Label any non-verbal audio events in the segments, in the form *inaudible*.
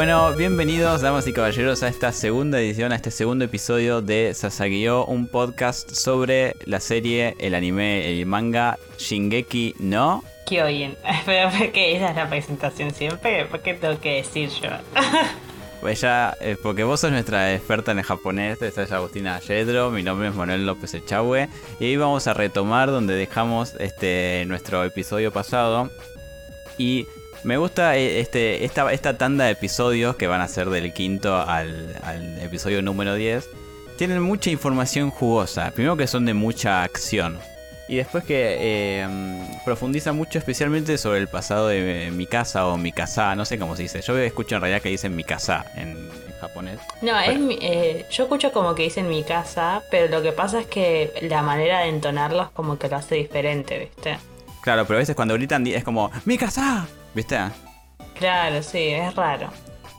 Bueno, bienvenidos, damas y caballeros, a esta segunda edición, a este segundo episodio de Sasagio, un podcast sobre la serie, el anime, el manga Shingeki no. Kyojin. *laughs* Pero porque esa es la presentación siempre, ¿por qué tengo que decir yo? *laughs* Pues ya, eh, porque vos sos nuestra experta en el japonés, esta es Agustina Yedro, mi nombre es Manuel López Echagüe, y hoy vamos a retomar donde dejamos este nuestro episodio pasado. Y me gusta eh, este, esta, esta tanda de episodios que van a ser del quinto al, al episodio número 10. Tienen mucha información jugosa. Primero que son de mucha acción. Y después que eh, profundiza mucho especialmente sobre el pasado de mi casa o mi casa, no sé cómo se dice. Yo escucho en realidad que dicen mi casa en, en japonés. No, es mi- eh, yo escucho como que dicen mi casa, pero lo que pasa es que la manera de entonarlos como que lo hace diferente, ¿viste? Claro, pero a veces cuando gritan es como ¡Mi casa! ¿Viste? Claro, sí, es raro.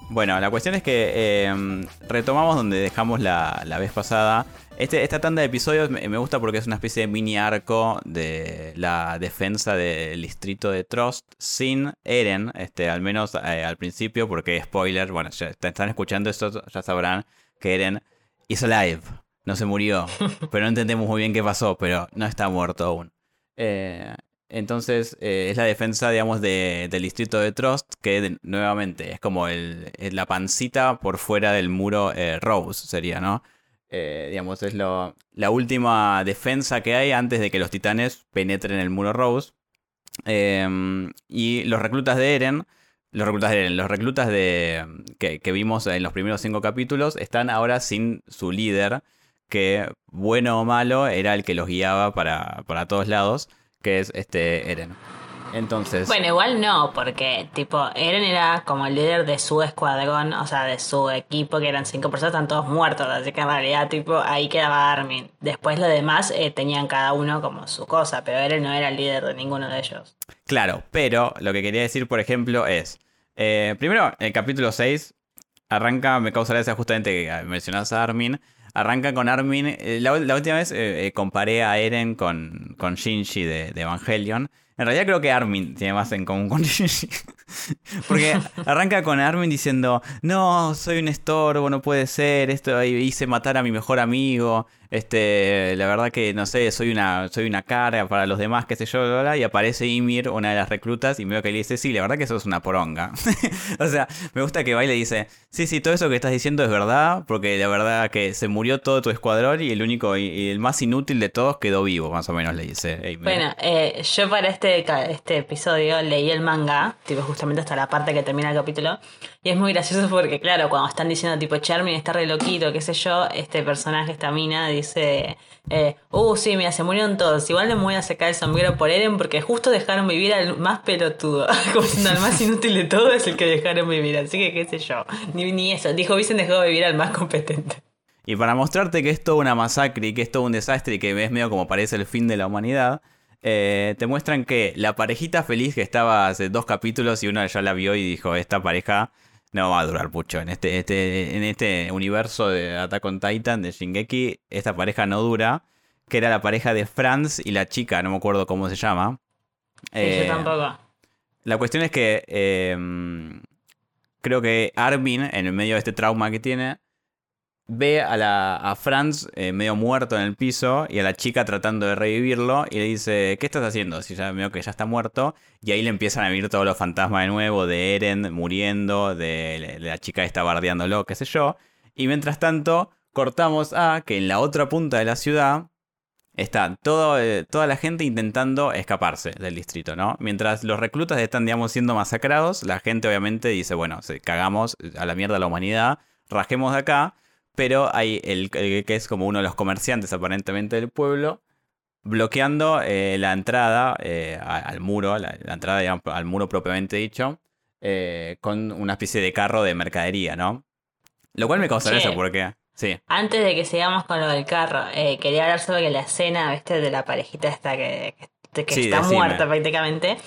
Bueno, la cuestión es que eh, retomamos donde dejamos la, la vez pasada. Este, esta tanda de episodios me, me gusta porque es una especie de mini arco de la defensa del distrito de Trost sin Eren, este, al menos eh, al principio, porque spoiler, bueno, ya est- están escuchando esto, ya sabrán que Eren is alive, no se murió, *laughs* pero no entendemos muy bien qué pasó, pero no está muerto aún. Eh, entonces, eh, es la defensa, digamos, de- del distrito de Trost, que nuevamente es como el, la pancita por fuera del muro eh, Rose, sería, ¿no? Eh, digamos, es lo, la última defensa que hay antes de que los titanes penetren el muro Rose. Eh, y los reclutas de Eren, los reclutas de Eren, los reclutas de, que, que vimos en los primeros cinco capítulos, están ahora sin su líder, que bueno o malo era el que los guiaba para, para todos lados, que es este Eren. Entonces, Bueno, igual no, porque tipo, Eren era como el líder de su escuadrón, o sea, de su equipo, que eran cinco personas, están todos muertos, así que en realidad, tipo, ahí quedaba Armin. Después los demás eh, tenían cada uno como su cosa, pero Eren no era el líder de ninguno de ellos. Claro, pero lo que quería decir, por ejemplo, es. eh, primero, el capítulo 6 arranca, me causa gracia justamente que mencionas a Armin. Arranca con Armin. eh, la, la última vez eh, eh, comparé a Eren con, con Shinji de, de Evangelion. En realidad creo que Armin tiene más en común con *laughs* Shinji. *laughs* Porque arranca con Armin diciendo, no, soy un estorbo, no puede ser, esto hice matar a mi mejor amigo, este, la verdad que no sé, soy una, soy una carga para los demás, qué sé yo, y aparece Ymir, una de las reclutas, y veo que le dice, sí, la verdad que eso es una poronga. *laughs* o sea, me gusta que va y le dice, sí, sí, todo eso que estás diciendo es verdad, porque la verdad que se murió todo tu escuadrón y el único y, el más inútil de todos quedó vivo, más o menos le dice Ymir. Bueno, eh, yo para este, este episodio leí el manga, tipo hasta la parte que termina el capítulo, y es muy gracioso porque, claro, cuando están diciendo tipo Charmin está re loquito, qué sé yo, este personaje, esta mina, dice, eh, uh, sí, mira, se murieron todos, igual le voy a sacar el sombrero por Eren porque justo dejaron vivir al más pelotudo, *laughs* como siendo el más inútil de todo es el que dejaron vivir, así que qué sé yo, ni, ni eso, dijo Vicen dejó vivir al más competente. Y para mostrarte que es toda una masacre y que es todo un desastre y que es medio como parece el fin de la humanidad, eh, te muestran que la parejita feliz que estaba hace dos capítulos y uno ya la vio y dijo, esta pareja no va a durar mucho. En este, este, en este universo de Attack on Titan, de Shingeki, esta pareja no dura. Que era la pareja de Franz y la chica, no me acuerdo cómo se llama. Eh, tampoco. la cuestión es que eh, creo que Armin, en el medio de este trauma que tiene, ve a, la, a Franz eh, medio muerto en el piso y a la chica tratando de revivirlo y le dice, ¿qué estás haciendo? Si ya veo que ya está muerto. Y ahí le empiezan a vivir todos los fantasmas de nuevo, de Eren muriendo, de, la chica está bardeándolo, qué sé yo. Y mientras tanto, cortamos a que en la otra punta de la ciudad está todo, eh, toda la gente intentando escaparse del distrito, ¿no? Mientras los reclutas están, digamos, siendo masacrados, la gente obviamente dice, bueno, cagamos a la mierda a la humanidad, rajemos de acá, pero hay el, el que es como uno de los comerciantes aparentemente del pueblo, bloqueando eh, la entrada eh, al muro, la, la entrada digamos, al muro propiamente dicho, eh, con una especie de carro de mercadería, ¿no? Lo cual me causa gracia porque... Sí. Antes de que sigamos con lo del carro, quería hablar sobre la escena, ¿viste? De la parejita esta que, que, que Sí, está decime. muerta prácticamente.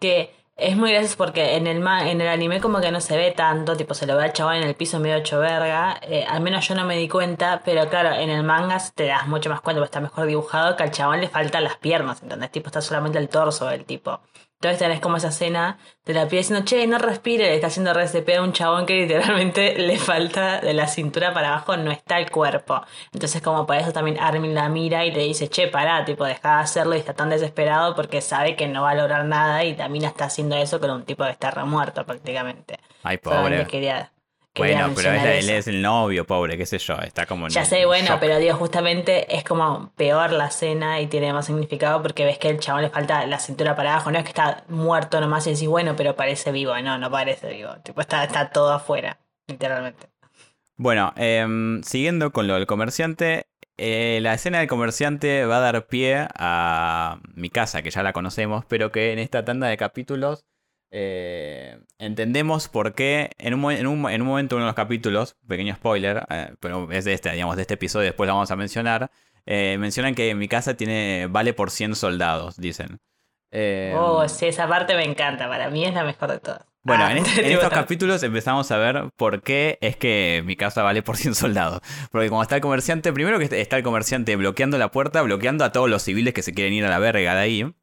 Que es muy gracioso porque en el ma- en el anime como que no se ve tanto, tipo se lo ve al chaval en el piso medio hecho verga. eh, al menos yo no me di cuenta, pero claro, en el manga te das mucho más cuenta, porque está mejor dibujado que al chaval le faltan las piernas, ¿entendés? Tipo está solamente el torso del tipo. Entonces tenés como esa escena de la piel diciendo, che, no respire, le está haciendo RCP a un chabón que *laughs* literalmente le falta de la cintura para abajo, no está el cuerpo. Entonces como por eso también Armin la mira y le dice, che, pará, tipo, deja de hacerlo y está tan desesperado porque sabe que no va a lograr nada y también está haciendo eso con un tipo que está remuerto prácticamente. Ay, pobre. Quería, bueno, pero él, es el novio, pobre, qué sé yo, está como... Ya sé, bueno, pero digo, justamente es como peor la escena y tiene más significado porque ves que el chabón le falta la cintura para abajo, no es que está muerto nomás y decís, bueno, pero parece vivo, no, no parece vivo, tipo, está, está todo afuera, literalmente. Bueno, em, siguiendo con lo del comerciante, eh, la escena del comerciante va a dar pie a mi casa, que ya la conocemos, pero que en esta tanda de capítulos eh, entendemos por qué en un, en, un, en un, momento, uno de los capítulos, pequeño spoiler, eh, pero es de este, digamos, de este episodio, después lo vamos a mencionar, eh, mencionan que mi casa tiene vale por 100 soldados, dicen. oh, sí, esa parte me encanta, para mí es la mejor de todas. Bueno, ah, en, *laughs* estos capítulos empezamos a ver por qué es que mi casa vale por 100 soldados. Porque como está el comerciante, primero que está el comerciante bloqueando la puerta, bloqueando a todos los civiles que se quieren ir a la verga de ahí.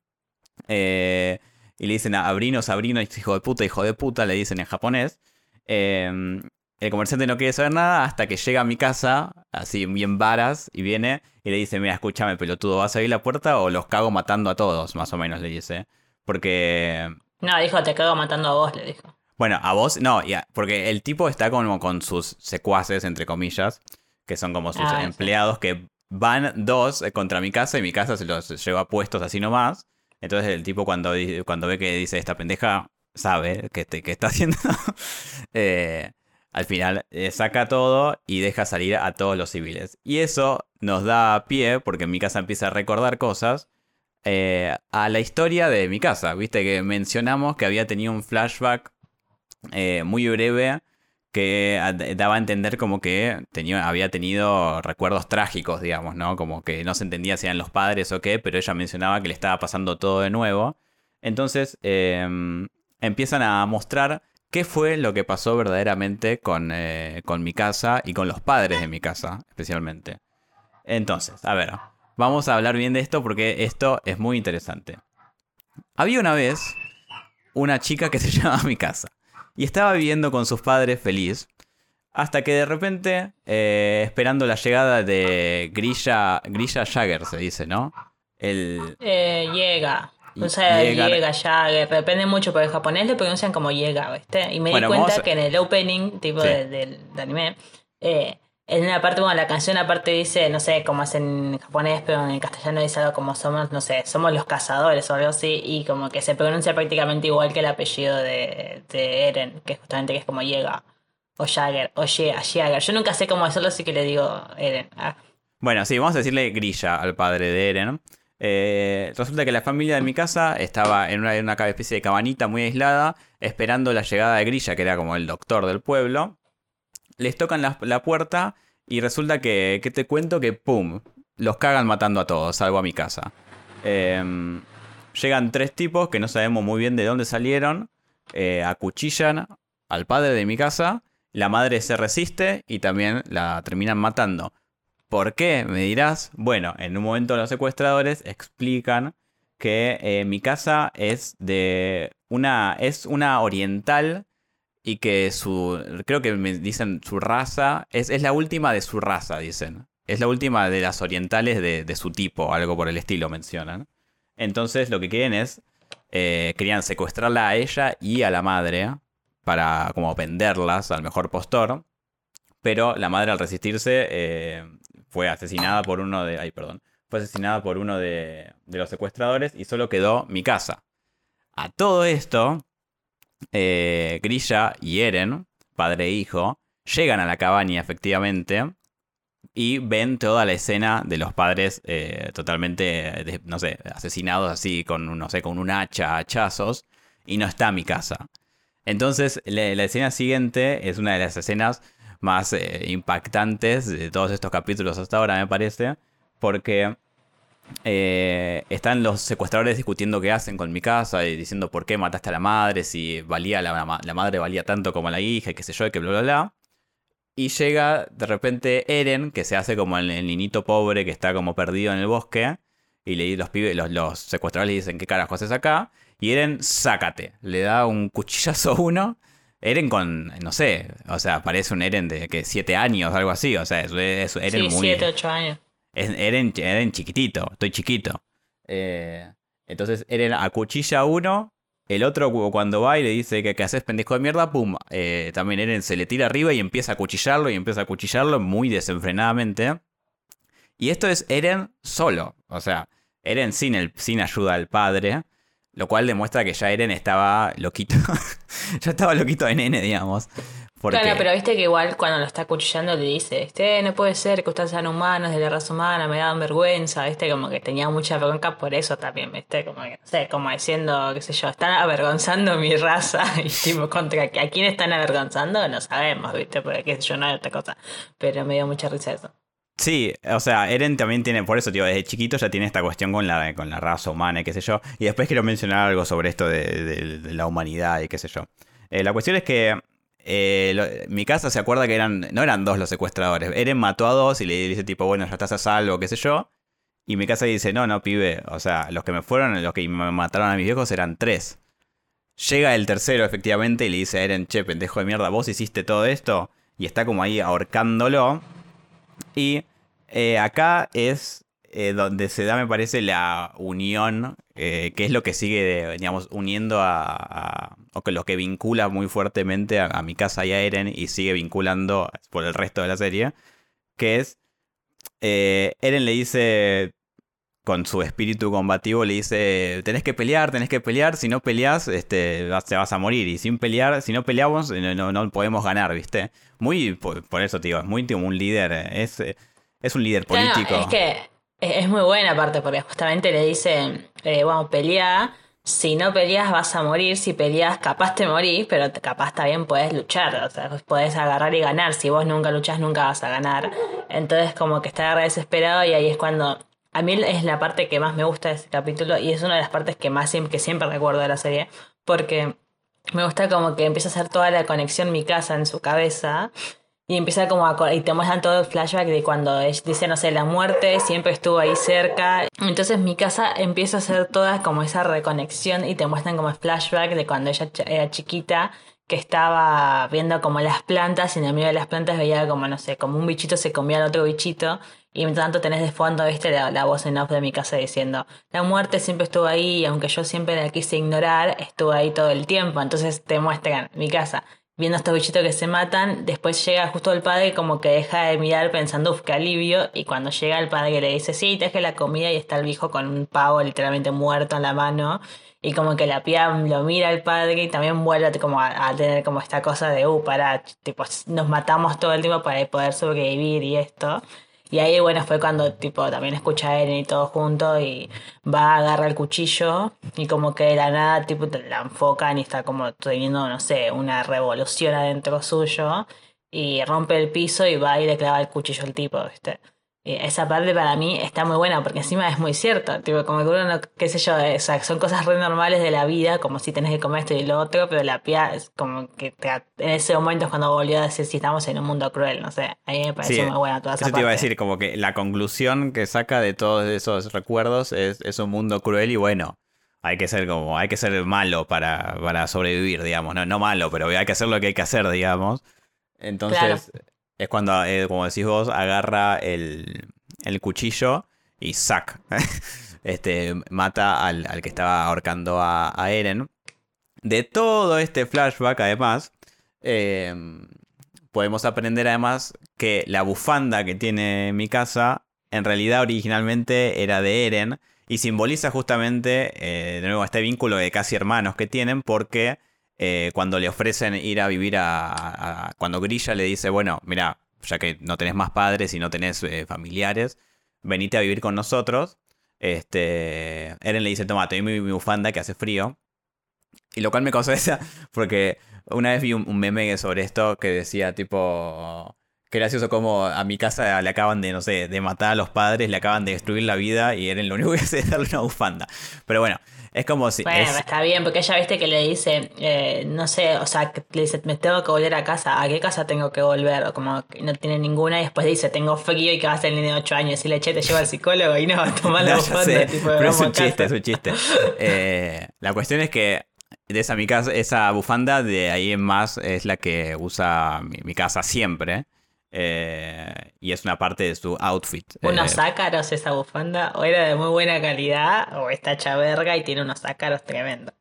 Eh, y le dicen a Abrino, Sabrino, hijo de puta, hijo de puta, le dicen en japonés. Em, el comerciante no quiere saber nada hasta que llega a mi casa, así bien varas, y viene y le dice, mira, escúchame, pelotudo, ¿vas a abrir la puerta o los cago matando a todos? Más o menos le dice. Porque... No, dijo, te cago matando a vos, le dijo. Bueno, a vos, no, porque el tipo está como con sus secuaces, entre comillas, que son como sus ah, empleados, que van dos contra mi casa y mi casa se los lleva puestos así nomás. Entonces el tipo cuando, cuando ve que dice esta pendeja, sabe que, está *laughs* haciendo. Eh, al final eh, saca todo y deja salir a todos los civiles. Y eso nos da pie, porque mi casa empieza a recordar cosas, eh, a la historia de mi casa. Viste que mencionamos que había tenido un flashback muy breve que daba a entender como que tenía, había tenido recuerdos trágicos, digamos, ¿no? Como que no se entendía si eran los padres o qué, pero ella mencionaba que le estaba pasando todo de nuevo. Entonces em, empiezan a mostrar qué fue lo que pasó verdaderamente con, eh, con mi casa y con los padres de mi casa, especialmente. Entonces, a ver, vamos a hablar bien de esto porque esto es muy interesante. Había una vez una chica que se *laughs* llama mi casa y estaba viviendo con sus padres feliz. Hasta que de repente, eh, esperando la llegada de Grilla, Grilla Jagger, se dice, ¿no? El... Eh, llega. O sea, llega, Jagger. Depende mucho, pero en japonés le pronuncian como llega, ¿viste? Y me di cuenta que en el opening, tipo del anime, eh, en una parte, bueno, la canción aparte dice, no sé cómo es en japonés, pero en castellano dice algo como somos, no sé, somos los cazadores o algo así, y como que se pronuncia prácticamente igual que el apellido de, Eren, que justamente que es como llega, o Jagger, o Jagger. Yo nunca sé cómo hacerlo, así que le digo Eren. Ah. Bueno, sí, vamos a decirle grilla al padre de Eren. Eh, resulta que la familia de mi casa estaba en una, una especie de cabanita muy aislada, esperando la llegada de Grilla, que era como el doctor del pueblo les tocan la, puerta y resulta que, ¿qué te cuento? Que ¡pum! Los cagan matando a todos, salgo a mi casa. Em, llegan tres tipos que no sabemos muy bien de dónde salieron, eh, acuchillan al padre de mi casa, la madre se resiste y también la terminan matando. ¿Por qué? Me dirás. Bueno, en un momento los secuestradores explican que eh, mi casa es de una es una oriental y que su, creo que me dicen su raza, es, es, la última de su raza, dicen. Es la última de las orientales de, su tipo, algo por el estilo mencionan. Entonces lo que quieren es, eh, querían secuestrarla a ella y a la madre para como venderlas al mejor postor. Pero la madre al resistirse eh, fue asesinada por uno de... Ay, perdón. Fue asesinada por uno de, de los secuestradores y solo quedó mi casa. A todo esto, eh, Grilla y Eren, padre e hijo, llegan a la cabaña efectivamente y ven toda la escena de los padres eh, totalmente, no sé, asesinados así con, no sé, con un hacha, hachazos, y no está mi casa. Entonces, la, escena siguiente es una de las escenas más eh, impactantes de todos estos capítulos hasta ahora, me parece, porque eh, están los secuestradores discutiendo qué hacen con mi casa y diciendo por qué mataste a la madre, si valía la, madre valía tanto como la hija y qué sé yo, y que bla bla bla. Y llega de repente Eren, que se hace como el, niñito pobre que está como perdido en el bosque. Y le, los, pibes, los, secuestradores le dicen, ¿qué carajo haces acá? Y Eren, sácate. Le da un cuchillazo a uno. Eren con, no sé, o sea, parece un Eren de que siete años, algo así. O sea, es, es Eren sí, muy. siete, ocho años. Eren, chiquitito, estoy chiquito. Eh, entonces Eren acuchilla a uno. El otro cuando va y le dice que, haces pendejo de mierda, pum. eh, también Eren se le tira arriba y empieza a cuchillarlo y empieza a cuchillarlo muy desenfrenadamente. Y esto es Eren solo. O sea, Eren sin, el, sin ayuda del padre. Lo cual demuestra que ya Eren estaba loquito. *laughs* ya estaba loquito de nene, digamos. Porque... Claro, pero viste que igual cuando lo está cuchillando le dice, este, no puede ser que ustedes sean humanos de la raza humana, me dan vergüenza, viste, como que tenía mucha bronca por eso también, viste, como que, no sé, como diciendo, qué sé yo, están avergonzando mi raza, *laughs* y tipo, contra a quién están avergonzando, no sabemos, viste, porque qué sé yo, no hay otra cosa, pero me dio mucha risa eso. Sí, o sea, Eren también tiene, por eso, tío, desde chiquito ya tiene esta cuestión con la, con la raza humana y qué sé yo. Y después quiero mencionar algo sobre esto de, de, de la humanidad y qué sé yo. Eh, la cuestión es que eh, mi casa se acuerda que eran no eran dos los secuestradores. Eren mató a dos y le dice tipo, bueno, ya estás a salvo, qué sé yo. Y mi casa dice, no, no, pibe. O sea, los que me fueron, los que me mataron a mis viejos eran tres. Llega el tercero, efectivamente, y le dice a Eren, che, pendejo de mierda, vos hiciste todo esto. Y está como ahí ahorcándolo. Y eh, acá es eh, donde se da, me parece, la unión, eh, que es lo que sigue, digamos, uniendo a, a, o que lo que vincula muy fuertemente a, a mi casa y a Eren y sigue vinculando por el resto de la serie, que es, Eren le dice, con su espíritu combativo, le dice, tenés que pelear, tenés que pelear, si no peleas, este, te vas a morir, y sin pelear, si no peleamos, no, no, no podemos ganar, ¿viste? Muy, por, por, eso, tío, es muy un líder, es, es un líder político. Claro, es que es muy buena parte porque justamente le dice, eh, bueno, pelea, si no peleas vas a morir, si peleas capaz te morís, pero capaz también puedes luchar, o sea, puedes agarrar y ganar, si vos nunca luchás nunca vas a ganar. Entonces como que está desesperado y ahí es cuando... A mí es la parte que más me gusta de este capítulo y es una de las partes que más que siempre recuerdo de la serie, porque me gusta como que empieza a hacer toda la conexión mi casa en su cabeza y empieza como a... Y te muestran todo el flashback de cuando dice, no sé, la muerte siempre estuvo ahí cerca. Entonces mi casa empieza a hacer toda como esa reconexión y te muestran como el flashback de cuando ella era chiquita que estaba viendo como las plantas y en el medio de las plantas veía como, no sé, como un bichito se comía al otro bichito y mientras tanto tenés de fondo, viste, la, la, voz en off de mi casa diciendo, la muerte siempre estuvo ahí y aunque yo siempre la quise ignorar, estuvo ahí todo el tiempo. Entonces te muestran mi casa viendo a estos bichitos que se matan, después llega justo el padre como que deja de mirar pensando, uff, qué alivio, y cuando llega el padre le dice, sí, te la comida y está el viejo con un pavo literalmente muerto en la mano, y como que la pía lo mira el padre y también vuelve como a, a, tener como esta cosa de, uh, para, tipo, nos matamos todo el tiempo para poder sobrevivir y esto. Y ahí, bueno, fue cuando, tipo, también escucha a Eren y todo junto y va a agarrar el cuchillo y como que de la nada, tipo, la enfocan y está como teniendo, no sé, una revolución adentro suyo y rompe el piso y va y le clava el cuchillo al tipo, ¿viste? Y esa parte para mí está muy buena porque encima es muy cierto, tipo, como que uno, qué sé yo, o sea, son cosas re normales de la vida, como si tenés que comer esto y lo otro, pero la pía es como que te, en ese momento es cuando volvió a decir si estamos en un mundo cruel, no sé, a mí me pareció sí, muy buena toda esa eso parte. te iba a decir, como que la conclusión que saca de todos esos recuerdos es, es un mundo cruel y bueno, hay que ser como, hay que ser malo para, para sobrevivir, digamos, no, no malo, pero hay que hacer lo que hay que hacer, digamos. Entonces, Claro. Es cuando, eh, como decís vos, agarra el, el cuchillo y sac. *laughs* este, mata al, al que estaba ahorcando a, a Eren. De todo este flashback, además, eh, podemos aprender además que la bufanda que tiene mi casa, en realidad originalmente era de Eren. Y simboliza justamente, eh, de nuevo, este vínculo de casi hermanos que tienen, porque eh, cuando le ofrecen ir a vivir a, Cuando Grilla le dice, bueno, mira, ya que no tenés más padres y no tenés eh, familiares, venite a vivir con nosotros. Este, Eren le dice, toma, te doy mi, mi bufanda que hace frío. Y lo cual me causó *laughs* esa, porque una vez vi un, un meme sobre esto que decía tipo... Qué gracioso como a mi casa le acaban de, no sé, de matar a los padres, le acaban de destruir la vida y Eren lo único que hace es darle una bufanda. Pero bueno, Es como si. Bueno, es- está bien, porque ella viste que le dice, eh, no sé, o sea, que le dice, me tengo que volver a casa, ¿a qué casa tengo que volver? O como que no tiene ninguna, y después dice, tengo frío y que va a ser el niño de 8 años, y le che, te lleva al psicólogo y no, *laughs* toma la No, bufanda, tipo, pero es un chiste, es un chiste. *laughs* Eh, la cuestión es que de esa, mi casa, esa bufanda de ahí en más es la que usa mi, mi casa siempre. Eh, y es una parte de su outfit. Unos Eh, ácaros esa bufanda, o era de muy buena calidad, o está hecha verga y tiene unos ácaros tremendos.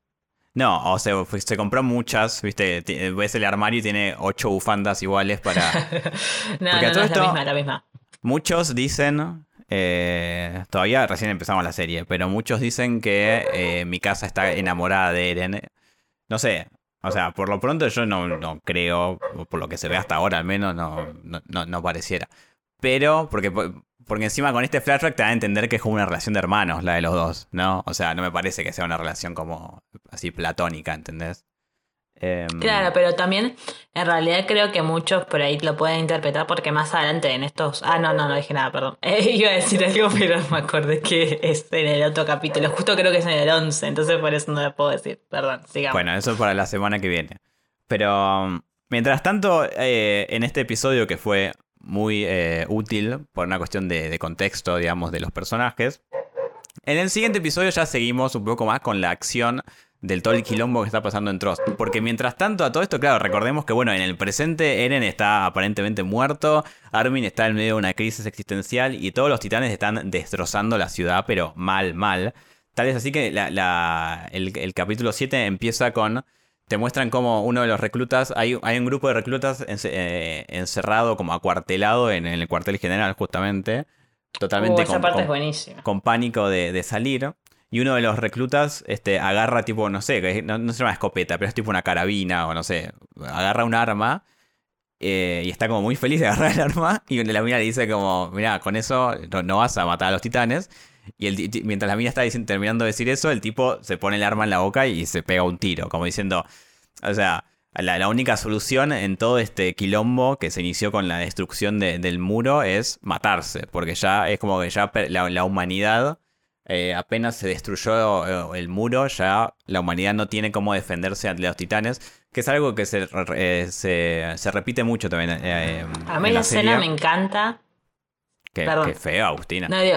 no, o sea, fue- se compró muchas, viste, ves el armario y tiene ocho bufandas iguales para... *laughs* No, Porque no, no, es esto- la misma, la misma. Muchos dicen, eh, todavía recién empezamos la serie, pero muchos dicen que eh, mi casa está enamorada de Eren. No sé, o sea, por lo pronto yo no, no creo, por lo que se ve hasta ahora al menos, no, no, no- no pareciera. Pero, porque, porque encima con este flashback te da a entender que es como una relación de hermanos la de los dos, ¿no? O sea, no me parece que sea una relación como así platónica, ¿entendés? Em, Claro, pero también en realidad creo que muchos por ahí lo pueden interpretar porque más adelante en estos... Ah, no, no, no dije nada, perdón. *laughs* Eh, iba a decir algo, pero me acordé que es en el otro capítulo. Justo creo que es en el 11, entonces por eso no lo puedo decir. Perdón, sigamos. Bueno, eso para la semana que viene. Pero um, mientras tanto, eh, en este episodio que fue muy eh, útil por una cuestión de, de contexto, digamos, de los personajes, en el siguiente episodio ya seguimos un poco más con la acción del todo el quilombo que está pasando en Trost. Porque mientras tanto a todo esto, claro, recordemos que bueno, en el presente Eren está aparentemente muerto, Armin está en medio de una crisis existencial y todos los titanes están destrozando la ciudad, pero mal, mal. Tal es así que la- la- el, el capítulo 7 empieza con... Te muestran como uno de los reclutas, hay, hay un grupo de reclutas eh, encerrado, como acuartelado en, el cuartel general justamente. Totalmente Uh, esa con- parte con- es buenísima. con pánico de, de salir. Y uno de los reclutas este, agarra tipo, no sé, no, no es una escopeta, pero es tipo una carabina o no sé, agarra un arma eh, y está como muy feliz de *laughs* agarrar el arma y la mina le dice como, mira, con eso no, vas a matar a los titanes. Y mientras la mina está terminando de decir eso, el tipo se pone el arma en la boca y se pega un tiro, como diciendo, o sea, la, única solución en todo este quilombo que se inició con la destrucción de- del muro es matarse, porque ya es como que ya la humanidad, eh, apenas se destruyó eh, el muro, ya la humanidad no tiene cómo defenderse ante los titanes, que es algo que se, eh, se, se repite mucho también. eh, A mí en la escena me encanta. Qué, feo, Agustina. No, digo,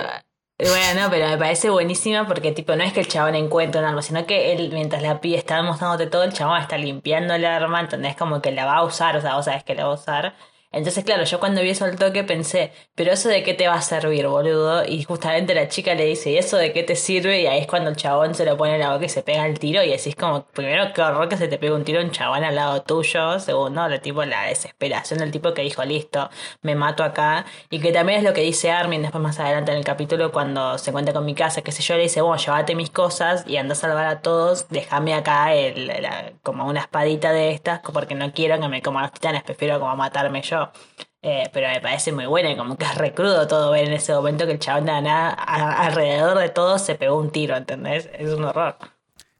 eh, bueno, no, pero me parece buenísima porque tipo no es que el chabón encuentre un arma, sino que él mientras la pide está mostrándote todo, el chabón está limpiando el arma, entonces como que la va a usar, o sea, vos sabés que la va a usar. Entonces, claro, yo cuando vi eso al toque pensé, pero eso de qué te va a servir, boludo. Y justamente la chica le dice, ¿y eso de qué te sirve? Y ahí es cuando el chabón se lo pone en la boca y se pega el tiro. Y decís como, primero, qué horror que se te pegue un tiro un chabón al lado tuyo. Segundo, lo tipo, la desesperación del tipo que dijo, listo, me mato acá. Y que también es lo que dice Armin después más adelante en el capítulo cuando se cuenta con mi casa, que sé yo, le dice, bueno, llévate mis cosas y anda a salvar a todos, déjame acá el, la- como una espadita de estas, porque no quiero que me coman los titanes, prefiero como matarme yo. Eh, pero me parece muy buena y como que es recrudo todo ver en ese momento que el chabón de la nada, alrededor de todo se pegó un tiro, ¿entendés? Es un horror.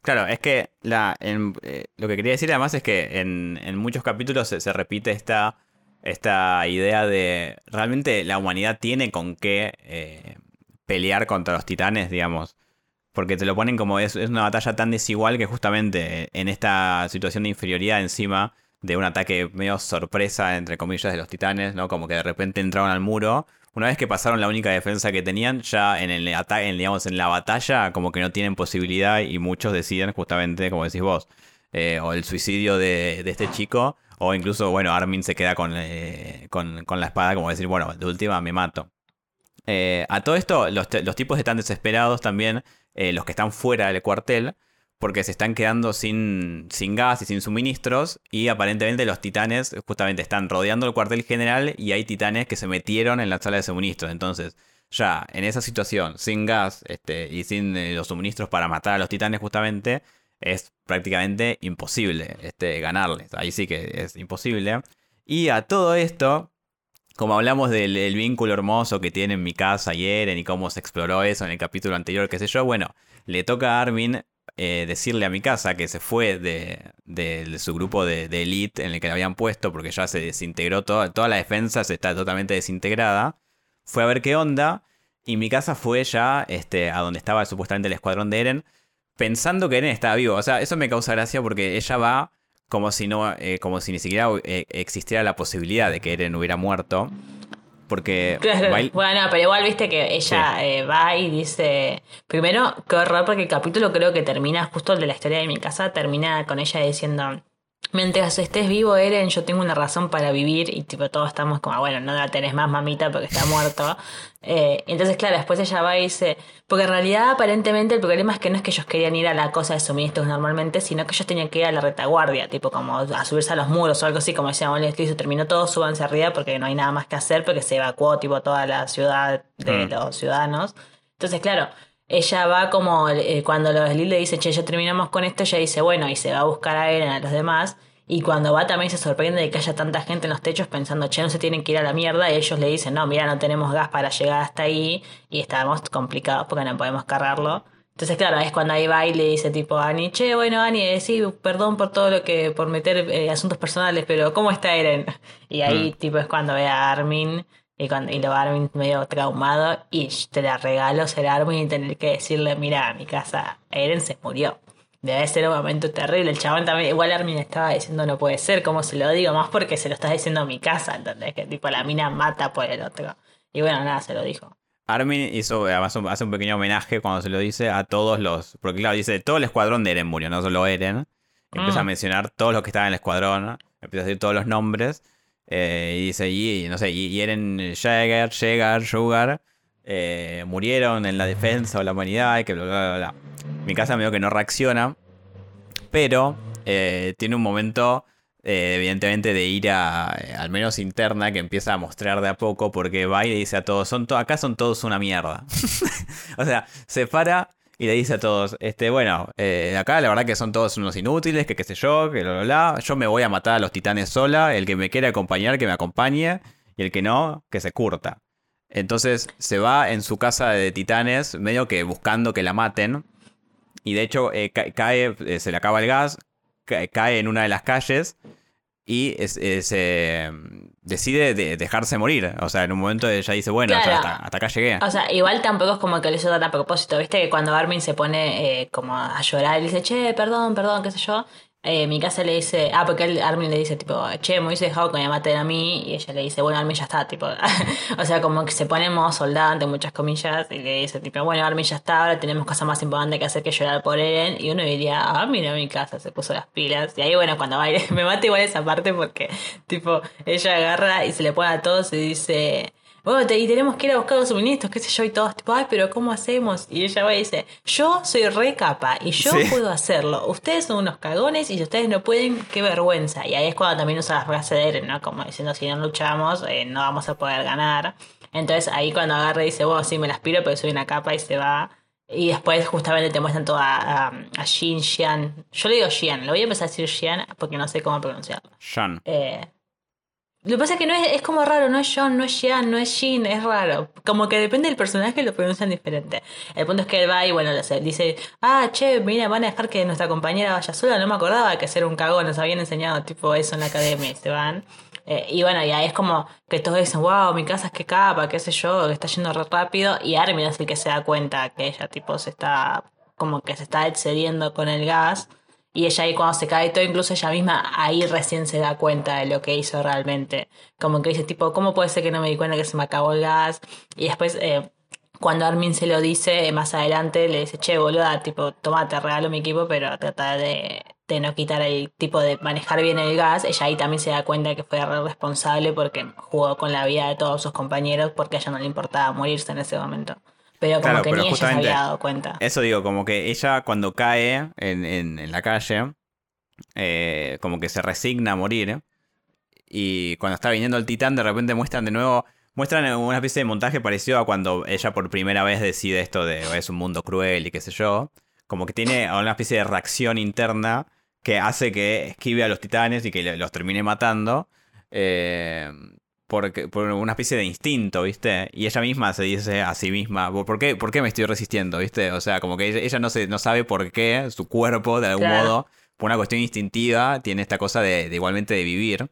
Claro, es que eh, lo que quería decir además es que en, muchos capítulos se, repite esta, esta idea de realmente la humanidad tiene con qué eh, pelear contra los titanes, digamos. Porque te lo ponen como es una batalla tan desigual que justamente en esta situación de inferioridad encima de un ataque medio sorpresa, entre comillas, de los titanes, ¿no? Como que de repente entraron al muro. Una vez que pasaron la única defensa que tenían, ya en el ataque, en, digamos, en la batalla, como que no tienen posibilidad y muchos deciden justamente, como decís vos, eh, o el suicidio de, este chico, o incluso, bueno, Armin se queda con, eh, con, con la espada, como decir, bueno, de última me mato. Eh, a todo esto, los, los tipos están desesperados también, los que están fuera del cuartel, porque se están quedando sin, sin gas y sin suministros, y aparentemente los titanes justamente están rodeando el cuartel general y hay titanes que se metieron en la sala de suministros. Entonces, ya en esa situación, sin gas este, y sin eh, los suministros para matar a los titanes justamente, es prácticamente imposible este, ganarles. Ahí sí que es imposible. Y a todo esto, como hablamos del, vínculo hermoso que tienen mi casa y Eren y cómo se exploró eso en el capítulo anterior, qué sé yo, bueno, le toca a Armin eh, decirle a mi casa que se fue de, de- su grupo de, de elite en el que le habían puesto porque ya se desintegró toda, toda la defensa, se está totalmente desintegrada. Fue a ver qué onda y mi casa fue ya este, a donde estaba supuestamente el escuadrón de Eren. pensando que Eren estaba vivo. O sea, eso me causa gracia porque ella va como si no, eh, como si ni siquiera eh, existiera la posibilidad de que Eren hubiera muerto. Porque. Claro. Bueno, pero igual viste que ella eh, va y dice. Primero, qué horror, porque el capítulo creo que termina, justo el de la historia de mi casa, termina con ella diciendo. Mientras estés vivo, Eren, yo tengo una razón para vivir. Y tipo, todos estamos como, bueno, no la tenés más, mamita, porque está muerto. Eh, entonces, claro, después ella va y dice. Porque en realidad, aparentemente, el problema es que no es que ellos querían ir a la cosa de suministros normalmente, sino que ellos tenían que ir a la retaguardia, tipo, como a subirse a los muros o algo así, como decía Molly se terminó todo, súbanse arriba porque no hay nada más que hacer, porque se evacuó, tipo, toda la ciudad de Mm. los ciudadanos. Entonces, claro, ella va como eh, cuando los Lil le dicen, che, ya terminamos con esto, ella dice, bueno, y se va a buscar a Eren, a los demás. Y cuando va también se sorprende de que haya tanta gente en los techos pensando, che, no se tienen que ir a la mierda. Y ellos le dicen, no, mira, no tenemos gas para llegar hasta ahí. Y estamos complicados porque no podemos cargarlo. Entonces, claro, es cuando ahí va y le dice tipo a Annie, che, bueno, Annie, eh, sí, perdón por todo lo que, por meter eh, asuntos personales, pero ¿cómo está Eren? *laughs* Y ahí tipo es cuando ve a Armin y, cuando, y lo va Armin medio traumado y te la regalo ser Armin y tener que decirle, mira, a mi casa, Eren se murió. Debe ser un momento terrible. El chabón también, igual Armin estaba diciendo no puede ser, ¿cómo se lo digo? Más porque se lo estás diciendo a mi casa, ¿entendés? Que tipo la mina mata por el otro. Y bueno, nada, se lo dijo. Armin hizo, además, un- hace un pequeño homenaje cuando se lo dice a todos los. Porque, claro, dice: todo el escuadrón de Eren murió, no solo Eren. Empieza a Mm. mencionar todos los que estaban en el escuadrón. Empieza a decir todos los nombres. Eh, y dice: y, no sé, y, y Eren Jäger, Jäger, Sugar. eh, murieron en la defensa de la humanidad y que bla, bla, bla. Mi casa medio que no reacciona. Pero eh, tiene un momento, eh, evidentemente, de ira, eh, al menos interna, que empieza a mostrar de a poco, porque va y le dice a todos, son to- acá son todos una mierda. *laughs* o sea, se para y le dice a todos, este, bueno, eh, acá la verdad que son todos unos inútiles, que qué sé yo, que bla, bla, bla. Yo me voy a matar a los titanes sola, el que me quiera acompañar, que me acompañe, y el que no, que se curta. Entonces se va en su casa de titanes, medio que buscando que la maten. Y de hecho eh, ca- cae, eh, se le acaba el gas, ca- cae en una de las calles y es- eh, se mm, decide de- dejarse morir. O sea, en un momento ella dice, bueno, ya Claro. hasta, hasta acá llegué. O sea, igual tampoco es como que lo hizo tan a propósito. Viste que cuando Armin se pone eh, como a llorar y dice, che, perdón, perdón, qué sé yo. Eh, mi casa le dice, ah, porque él, Armin le dice, tipo, che, me hubiese dejado que me maten a mí. Y ella le dice, bueno, Armin ya está, tipo. *laughs* o sea, como que se pone en modo soldado, entre muchas comillas, y le dice, tipo, bueno, Armin ya está, ahora tenemos cosas más importantes que hacer que llorar por Eren. Y uno diría, ah, mira mi casa, se puso las pilas. Y ahí, bueno, cuando va, *laughs* me mata igual esa parte porque, tipo, ella agarra y se le pone a todos y dice. Bueno, te- y tenemos que ir a buscar los suministros, qué sé yo, y todos tipo, ay, pero ¿cómo hacemos? Y ella va y dice, yo soy re capa y yo Sí. puedo hacerlo. Ustedes son unos cagones y si ustedes no pueden, qué vergüenza. Y ahí es cuando también usa la frase de Eren, ¿no? Como diciendo, si no luchamos, eh, no vamos a poder ganar. Entonces ahí cuando agarra y dice, bueno, sí, me las piro, pero soy una capa y se va. Y después justamente te muestran toda a, a Jin, Xian. Yo le digo Xian, lo voy a empezar a decir Xian porque no sé cómo pronunciarlo. Sean. Eh, lo que pasa es que no es, es como raro, no es John, no es Jean, no es Jean, es raro. Como que depende del personaje lo pronuncian diferente. El punto es que él va y bueno, le- dice, ah, che, mira, van a dejar que nuestra compañera vaya sola, no me acordaba que ser un cagón, nos habían enseñado tipo eso en la academia se van. Eh, y bueno, y ahí es como que todos dicen, wow, mi casa es que capa, qué sé yo, que está yendo re rápido. Y Armin es el que se da cuenta que ella tipo se está, como que se está excediendo con el gas. Y ella ahí cuando se cae todo, incluso ella misma ahí recién se da cuenta de lo que hizo realmente. Como que dice tipo, ¿cómo puede ser que no me di cuenta que se me acabó el gas? Y después, eh, cuando Armin se lo dice, eh, más adelante le dice, che, boluda, tipo, toma, te regalo mi equipo, pero trata de, de no quitar el tipo de manejar bien el gas. Ella ahí también se da cuenta que fue re responsable porque jugó con la vida de todos sus compañeros porque a ella no le importaba morirse en ese momento. Pero como Claro, que pero ni ella se había dado cuenta. Eso digo, como que ella cuando cae en, en- en la calle, eh, como que se resigna a morir. Y cuando está viniendo el titán, de repente muestran de nuevo, muestran una especie de montaje parecido a cuando ella por primera vez decide esto de es un mundo cruel y qué sé yo. Como que tiene una especie de reacción interna que hace que esquive a los titanes y que los termine matando. eh, porque, por una especie de instinto, ¿viste? Y ella misma se dice a sí misma, ¿por qué, por qué me estoy resistiendo, ¿viste? O sea, como que ella, ella no, se, no sabe por qué su cuerpo, de algún Claro. modo, por una cuestión instintiva, tiene esta cosa de, de igualmente de vivir.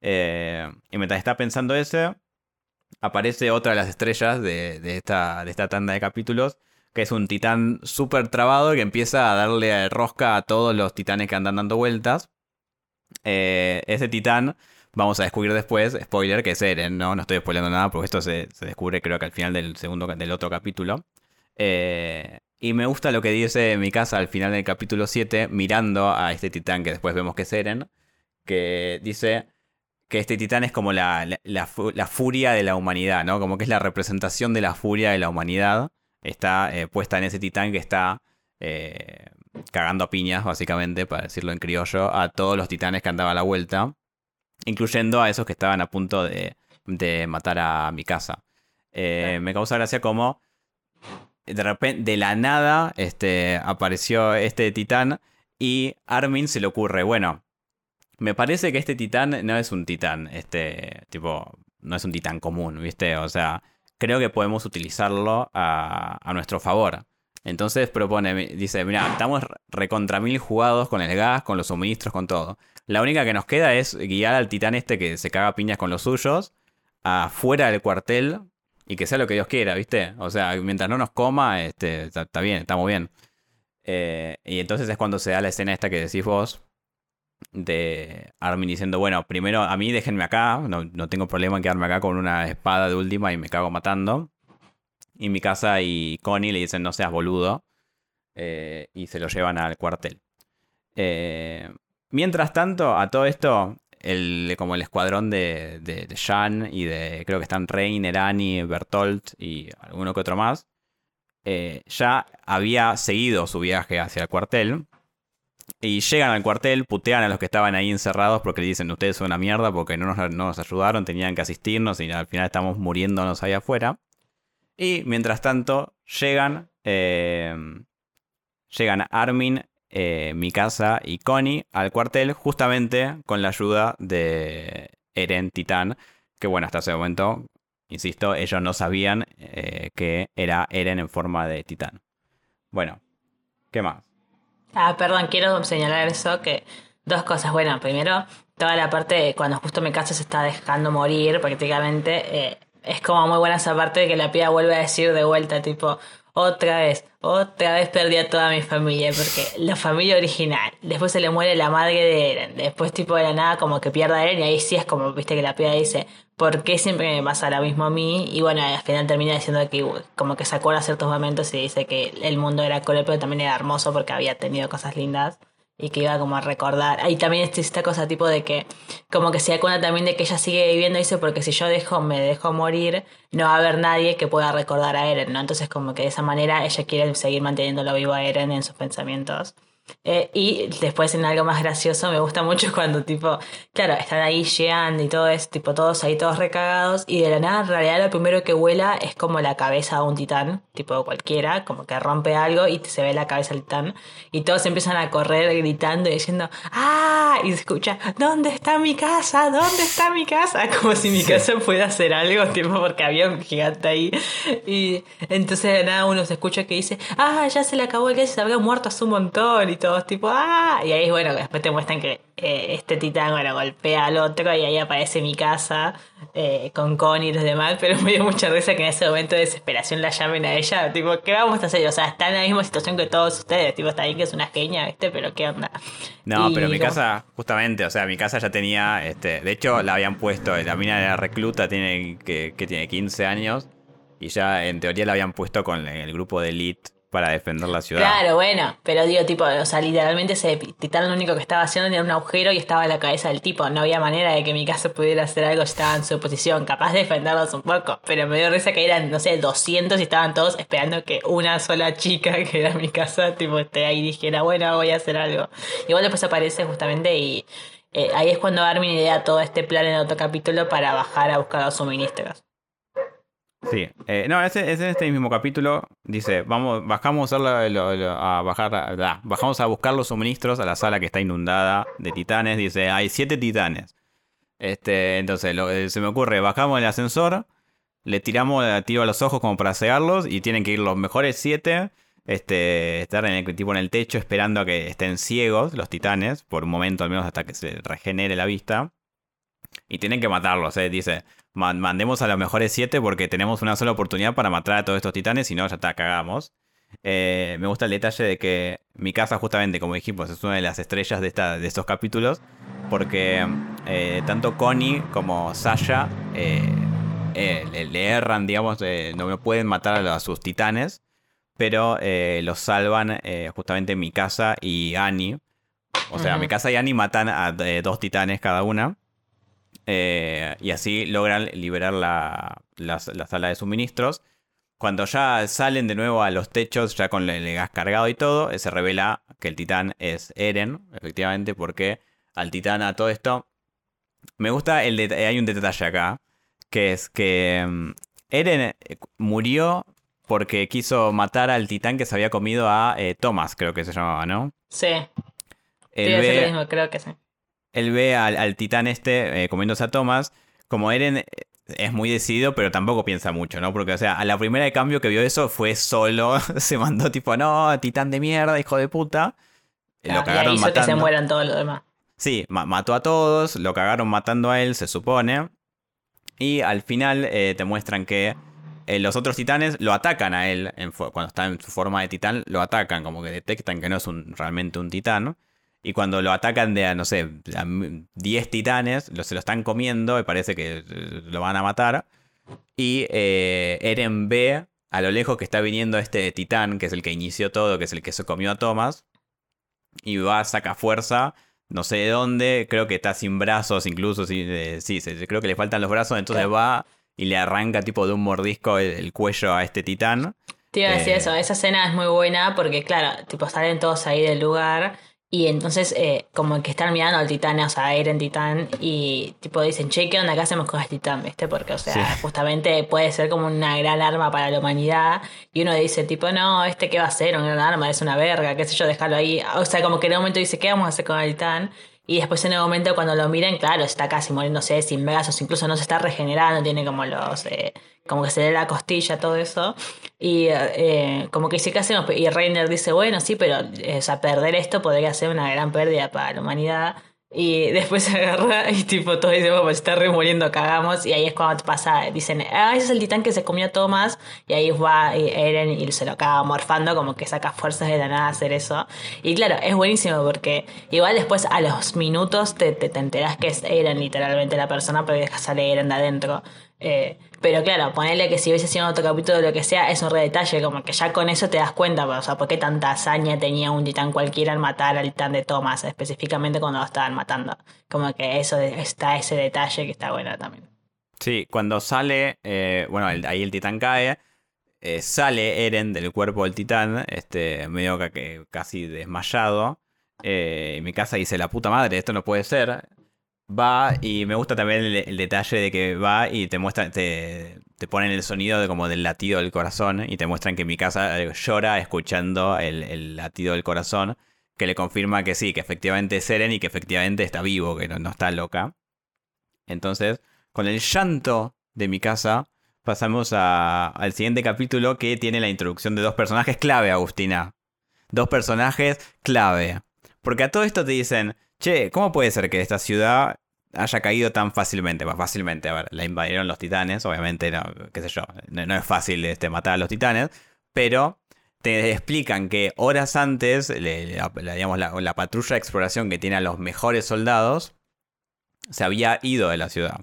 Eh, y mientras está pensando eso, aparece otra de las estrellas de, de esta, de esta tanda de capítulos, que es un titán súper trabado que empieza a darle rosca a todos los titanes que andan dando vueltas. Eh, ese titán, vamos a descubrir después, spoiler, que es Eren, ¿no? No estoy spoilando nada porque esto se, descubre creo que al final del segundo del otro capítulo. Eh, y me gusta lo que dice mi casa al final del capítulo 7, mirando a este titán que después vemos que es Eren, que dice que este titán es como la, la, furia de la humanidad, ¿no? Como que es la representación de la furia de la humanidad. Está eh, puesta en ese titán que está eh, cagando a piñas, básicamente, para decirlo en criollo, a todos los titanes que andaban a la vuelta, incluyendo a esos que estaban a punto de, de matar a mi casa. Eh, me causa gracia como de repente, de la nada, este, apareció este titán y Armin se le ocurre, bueno, me parece que este titán no es un titán, este, tipo, no es un titán común, ¿viste? O sea, creo que podemos utilizarlo a, nuestro favor. Entonces propone, dice, mira, estamos recontra mil jugados con el gas, con los suministros, con todo. La única que nos queda es guiar al titán este que se caga piñas con los suyos afuera del cuartel y que sea lo que Dios quiera, ¿viste? O sea, mientras no nos coma, este, está, bien, estamos bien. Eh, y entonces es cuando se da la escena esta que decís vos, de Armin diciendo, bueno, primero a mí déjenme acá, no, tengo problema en quedarme acá con una espada de última y me cago matando. Y mi casa y Connie le dicen, no seas boludo. Eh, y se lo llevan al cuartel. Eh, mientras tanto, a todo esto, el, como el escuadrón de, de, Jan y de, creo que están Rein, Erani, Bertolt y alguno que otro más, eh, ya había seguido su viaje hacia el cuartel y llegan al cuartel, putean a los que estaban ahí encerrados porque le dicen ustedes son una mierda porque no nos, ayudaron, tenían que asistirnos y al final estamos muriéndonos ahí afuera. Y mientras tanto llegan, eh, llegan Armin, eh, Mikasa y Connie al cuartel justamente con la ayuda de Eren Titán, que bueno, hasta ese momento, insisto, ellos no sabían eh, que era Eren en forma de titán. Bueno, ¿qué más? Ah, perdón, quiero señalar eso, que dos cosas. Bueno, primero, toda la parte de cuando justo mi casa se está dejando morir prácticamente, es como muy buena esa parte de que la piba vuelve a decir de vuelta, tipo, otra vez, otra vez perdí a toda mi familia, porque la familia original, después se le muere la madre de Eren, después tipo de la nada como que pierda a Eren y ahí sí es como, viste que la piba dice, ¿por qué siempre me pasa lo mismo a mí? Y bueno, al final termina diciendo que como que se acuerda ciertos momentos y dice que el mundo era cruel, pero también era hermoso porque había tenido cosas lindas y que iba como a recordar. Ahí también está esta cosa tipo de que como que se da cuenta también de que ella sigue viviendo, dice, porque si yo dejo, me dejo morir, no va a haber nadie que pueda recordar a Eren, ¿no? Entonces como que de esa manera ella quiere seguir manteniéndolo vivo a Eren en sus pensamientos. Eh, y después en algo más gracioso me gusta mucho *laughs* cuando tipo, claro, están ahí llegando y todo eso, tipo todos ahí todos recagados y de la nada en realidad lo primero que vuela es como la cabeza de un titán, tipo cualquiera, como que rompe algo y se ve la cabeza del titán y todos empiezan a correr gritando y diciendo, ¡ah! Y se escucha, ¿dónde está mi casa? ¿Dónde está mi casa? *laughs* Como si mi casa pueda hacer algo, tipo porque había un gigante ahí y entonces de nada uno se escucha que dice, ¡ah! Ya se le acabó el gas y se había muerto hace un montón y todos tipo, ¡ah! Y ahí, bueno, después te muestran que eh, este titán, bueno, golpea al otro y ahí aparece mi casa eh, con Connie y los demás, *laughs* pero me dio mucha risa que en ese momento de desesperación la llamen a ella, tipo, ¿qué vamos a hacer? O sea, está en la misma situación que todos ustedes, tipo, está ahí que es una genia, ¿viste? Pero ¿qué onda? No, pero mi casa, justamente, o sea, mi casa ya tenía, este, de hecho la habían puesto, la mina de la recluta tiene, que, que tiene 15 años, y ya en teoría la habían puesto con el grupo de Elite para defender la ciudad. Claro, bueno, pero digo, tipo, o sea, literalmente ese titán lo único que estaba haciendo era un agujero y estaba la cabeza del tipo. No había manera de que mi casa pudiera hacer algo si estaba en su posición, capaz de defenderlos un poco. Pero me dio risa que eran, no sé, 200 y estaban todos esperando que una sola chica, *laughs* que era mi casa, tipo, esté ahí y dijera, bueno, voy a hacer algo. Igual después aparece justamente y eh, ahí es cuando Armin idea todo este plan en otro capítulo para bajar a buscar los suministros. Sí, eh, no, es, en este mismo capítulo. Dice, vamos, bajamos a, bajar, bajamos a buscar los suministros a la sala que está inundada de titanes. Dice, hay siete titanes. Este, entonces, lo, eh, se me ocurre, bajamos el ascensor, le tiramos tiro a los ojos como para cegarlos y tienen que ir los mejores siete. Este, estar en el tipo en el techo esperando a que estén ciegos los titanes, por un momento al menos hasta que se regenere la vista. Y tienen que matarlos, eh. Dice, mandemos a los mejores siete porque tenemos una sola oportunidad para matar a todos estos titanes, y no, ya está, cagamos. Eh, me gusta el detalle de que mi casa, justamente, como dijimos, es una de las estrellas de, esta, de estos capítulos. Porque eh, tanto Connie como Sasha eh, le, erran, digamos, no pueden matar a, sus titanes. Pero los salvan justamente mi casa y Annie. O sea, mi casa y Annie matan a dos titanes cada una. Y así logran liberar la, la sala de suministros. Cuando ya salen de nuevo a los techos, ya con el gas cargado y todo, eh, se revela que el titán es Eren, efectivamente, porque al titán a todo esto. Me gusta el hay un detalle acá, que es que mm, Eren eh, murió porque quiso matar al titán que se había comido a eh, Thomas, creo que se llamaba, ¿no? Sí. Él ve, mismo, creo que sí. Él ve al, titán este comiéndose a Thomas. Como Eren es muy decidido, pero tampoco piensa mucho, ¿no? Porque, o sea, a la primera de cambio que vio eso fue solo, *laughs* se mandó tipo, no, titán de mierda, hijo de puta. lo cagaron hizo que se mueran todos los demás. Sí, mató a todos, lo cagaron matando a él, se supone. Y al final eh, te muestran que eh, los otros titanes lo atacan a él cuando está en su forma de titán, lo atacan, como que detectan que no es un, realmente un titán. Y cuando lo atacan de, no sé, 10 titanes, se lo están comiendo, me parece que eh, lo van a matar. Y eh, Eren ve a lo lejos que está viniendo este titán, que es el que inició todo, que es el que se comió a Thomas. Y va, saca fuerza, no sé de dónde, creo que está sin brazos incluso, sí, sí creo que le faltan los brazos, entonces va y le arranca tipo de un mordisco el, cuello a este titán. Te iba a decir eh, eso, esa escena es muy buena porque claro, tipo salen todos ahí del lugar y entonces, eh, como que están mirando al titán, o sea, Eren Titán, y tipo dicen, che, ¿qué onda? ¿Qué hacemos con el titán? ¿Viste? Porque, o sea, justamente puede ser como una gran arma para la humanidad. Y uno dice, tipo, no, ¿este qué va a ser? Una gran arma, es una verga, qué sé yo, déjalo ahí. O sea, como que en un momento dice, ¿qué vamos a hacer con el titán? Y después en el momento cuando lo miran, claro, está casi muriéndose sin brazos, incluso no se está regenerando, tiene como los, eh, como que se le la costilla, todo eso. Y eh, como que dice, ¿qué hacemos? Y Reiner dice, bueno, sí, pero eh, o perder esto podría ser una gran pérdida para la humanidad. Y después *laughs* se agarra y tipo todo dice, pues está re muriendo, cagamos. Y ahí es cuando pasa, dicen, ah, ese es el titán que se comió Thomas. Y ahí va Eren y se lo acaba morfando, como que saca fuerzas de la nada a hacer eso. Y claro, es buenísimo porque igual después a los minutos te, te, te enteras que es Eren literalmente la persona, pero dejas salir Eren de adentro. Eh, pero claro, ponerle que si hubiese sido otro capítulo o lo que sea, es un re detalle, como que ya con eso te das cuenta, o sea, por qué tanta hazaña tenía un titán cualquiera al matar al titán de Thomas, específicamente cuando lo estaban matando. Como que eso está ese detalle que está bueno también. Sí, cuando sale, eh, bueno, ahí el titán cae, eh, sale Eren del cuerpo del titán, este, medio que, casi desmayado. Eh, mi casa dice, la puta madre, esto no puede ser va y me gusta también el, detalle de que va y te muestra, te, te ponen el sonido de como del latido del corazón y te muestran que mi casa eh, llora escuchando el, latido del corazón, que le confirma que sí, que efectivamente es Eren y que efectivamente está vivo, que no, está loca. Entonces, con el llanto de mi casa, pasamos al siguiente capítulo que tiene la introducción de dos personajes clave, Agustina. Dos personajes clave. Porque a todo esto te dicen, Che, ¿cómo puede ser que esta ciudad haya caído tan fácilmente? Más fácilmente, a ver, la invadieron los titanes, obviamente, no, qué sé yo, no, es fácil este, matar a los titanes, pero te explican que horas antes, la, digamos, la, patrulla de exploración que tiene a los mejores soldados, se había ido de la ciudad.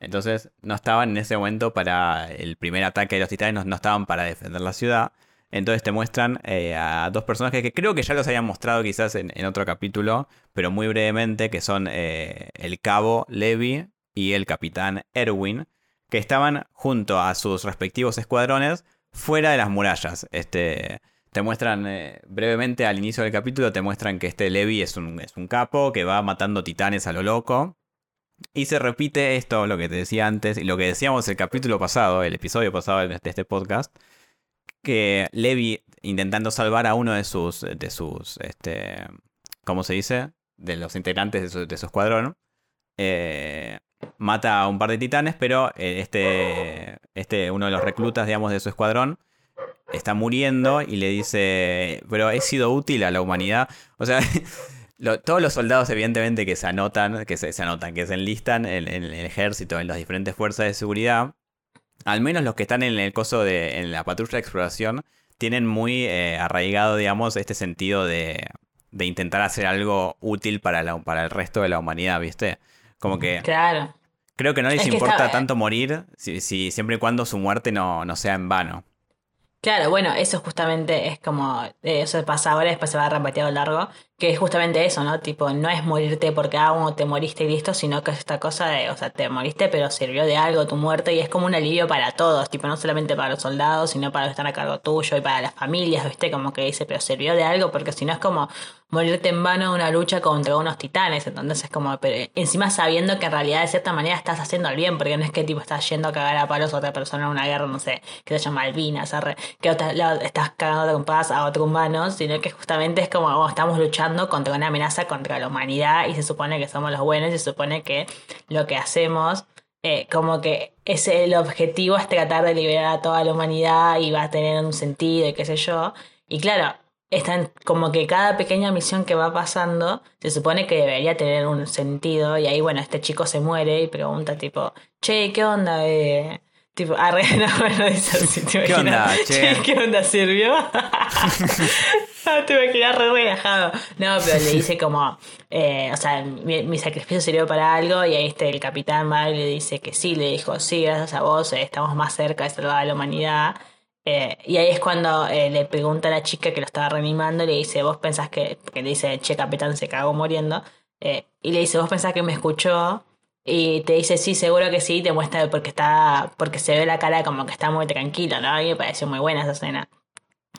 Entonces no estaban en ese momento para el primer ataque de los titanes, no estaban para defender la ciudad. Entonces te muestran eh, a dos personajes que creo que ya los habían mostrado quizás en, otro capítulo, pero muy brevemente, que son eh, el cabo Levi y el capitán Erwin, que estaban junto a sus respectivos escuadrones fuera de las murallas. Este, te muestran eh, brevemente al inicio del capítulo, te muestran que este Levi es un, es un capo que va matando titanes a lo loco. Y se repite esto, lo que te decía antes, y lo que decíamos el capítulo pasado, el episodio pasado de este podcast, que Levi, intentando salvar a uno de sus, de sus, este, ¿cómo se dice? De los integrantes de su, de su escuadrón, eh, mata a un par de titanes, pero eh, este, este, uno de los reclutas, digamos, de su escuadrón, está muriendo y le dice, pero he sido útil a la humanidad. O sea, *laughs* todos los soldados, evidentemente, que se anotan, que se, anotan, que se enlistan en, el ejército, en las diferentes fuerzas de seguridad, al menos los que están en el coso de en la patrulla de exploración, tienen muy eh, arraigado, digamos, este sentido de, de intentar hacer algo útil para, la, para el resto de la humanidad, ¿viste? Como que... Claro. Creo que no les Es importa está- tanto morir si, si- siempre y cuando su muerte no, no sea en vano. Claro, bueno, eso justamente es como, eh, eso pasa ahora después se va a repetir a lo largo, que es justamente eso, ¿no? Tipo, no es morirte porque ah, uno te moriste y listo, sino que es esta cosa de, o sea, te moriste pero sirvió de algo tu muerte y es como un alivio para todos, tipo, no solamente para los soldados, sino para los que están a cargo tuyo y para las familias, ¿viste? Como que dice, pero sirvió de algo porque si no es como morirte en vano en una lucha contra unos titanes, entonces es como, pero encima sabiendo que en realidad de cierta manera estás haciendo el bien, porque no es que tipo estás yendo a cagar a palos a otra persona en una guerra, no sé, que se llama Malvinas, que otra- la- estás cagando con paz a otro humano, sino que justamente es como oh, estamos luchando contra una amenaza contra la humanidad y se supone que somos los buenos y se supone que lo que hacemos eh, como que es el objetivo es tratar de liberar a toda la humanidad y va a tener un sentido y qué sé yo. Y claro, están como que cada pequeña misión que va pasando se supone que debería tener un sentido y ahí bueno, este chico se muere y pregunta tipo, che, ¿qué onda? Eh? Tipo, *laughs* arre, no, así, ¿te ¿Qué onda, *laughs* che? ¿Qué onda, sirvió? *laughs* Te imaginas re relajado. No, pero le dice como, eh, o sea, mi, mi sacrificio sirvió para algo y ahí este, el capitán va y le dice que sí, le dijo, sí, gracias a vos eh, estamos más cerca de salvar a la humanidad. Eh, y ahí es cuando eh, le pregunta a la chica que lo estaba reanimando y le dice, vos pensás que, que le dice, che, capitán, se cagó muriendo. Y le dice, vos pensás que me escuchó. Y te dice, sí, seguro que sí, te muestra porque está, porque se ve la cara como que está muy tranquilo, ¿no? A mí me pareció muy buena esa escena.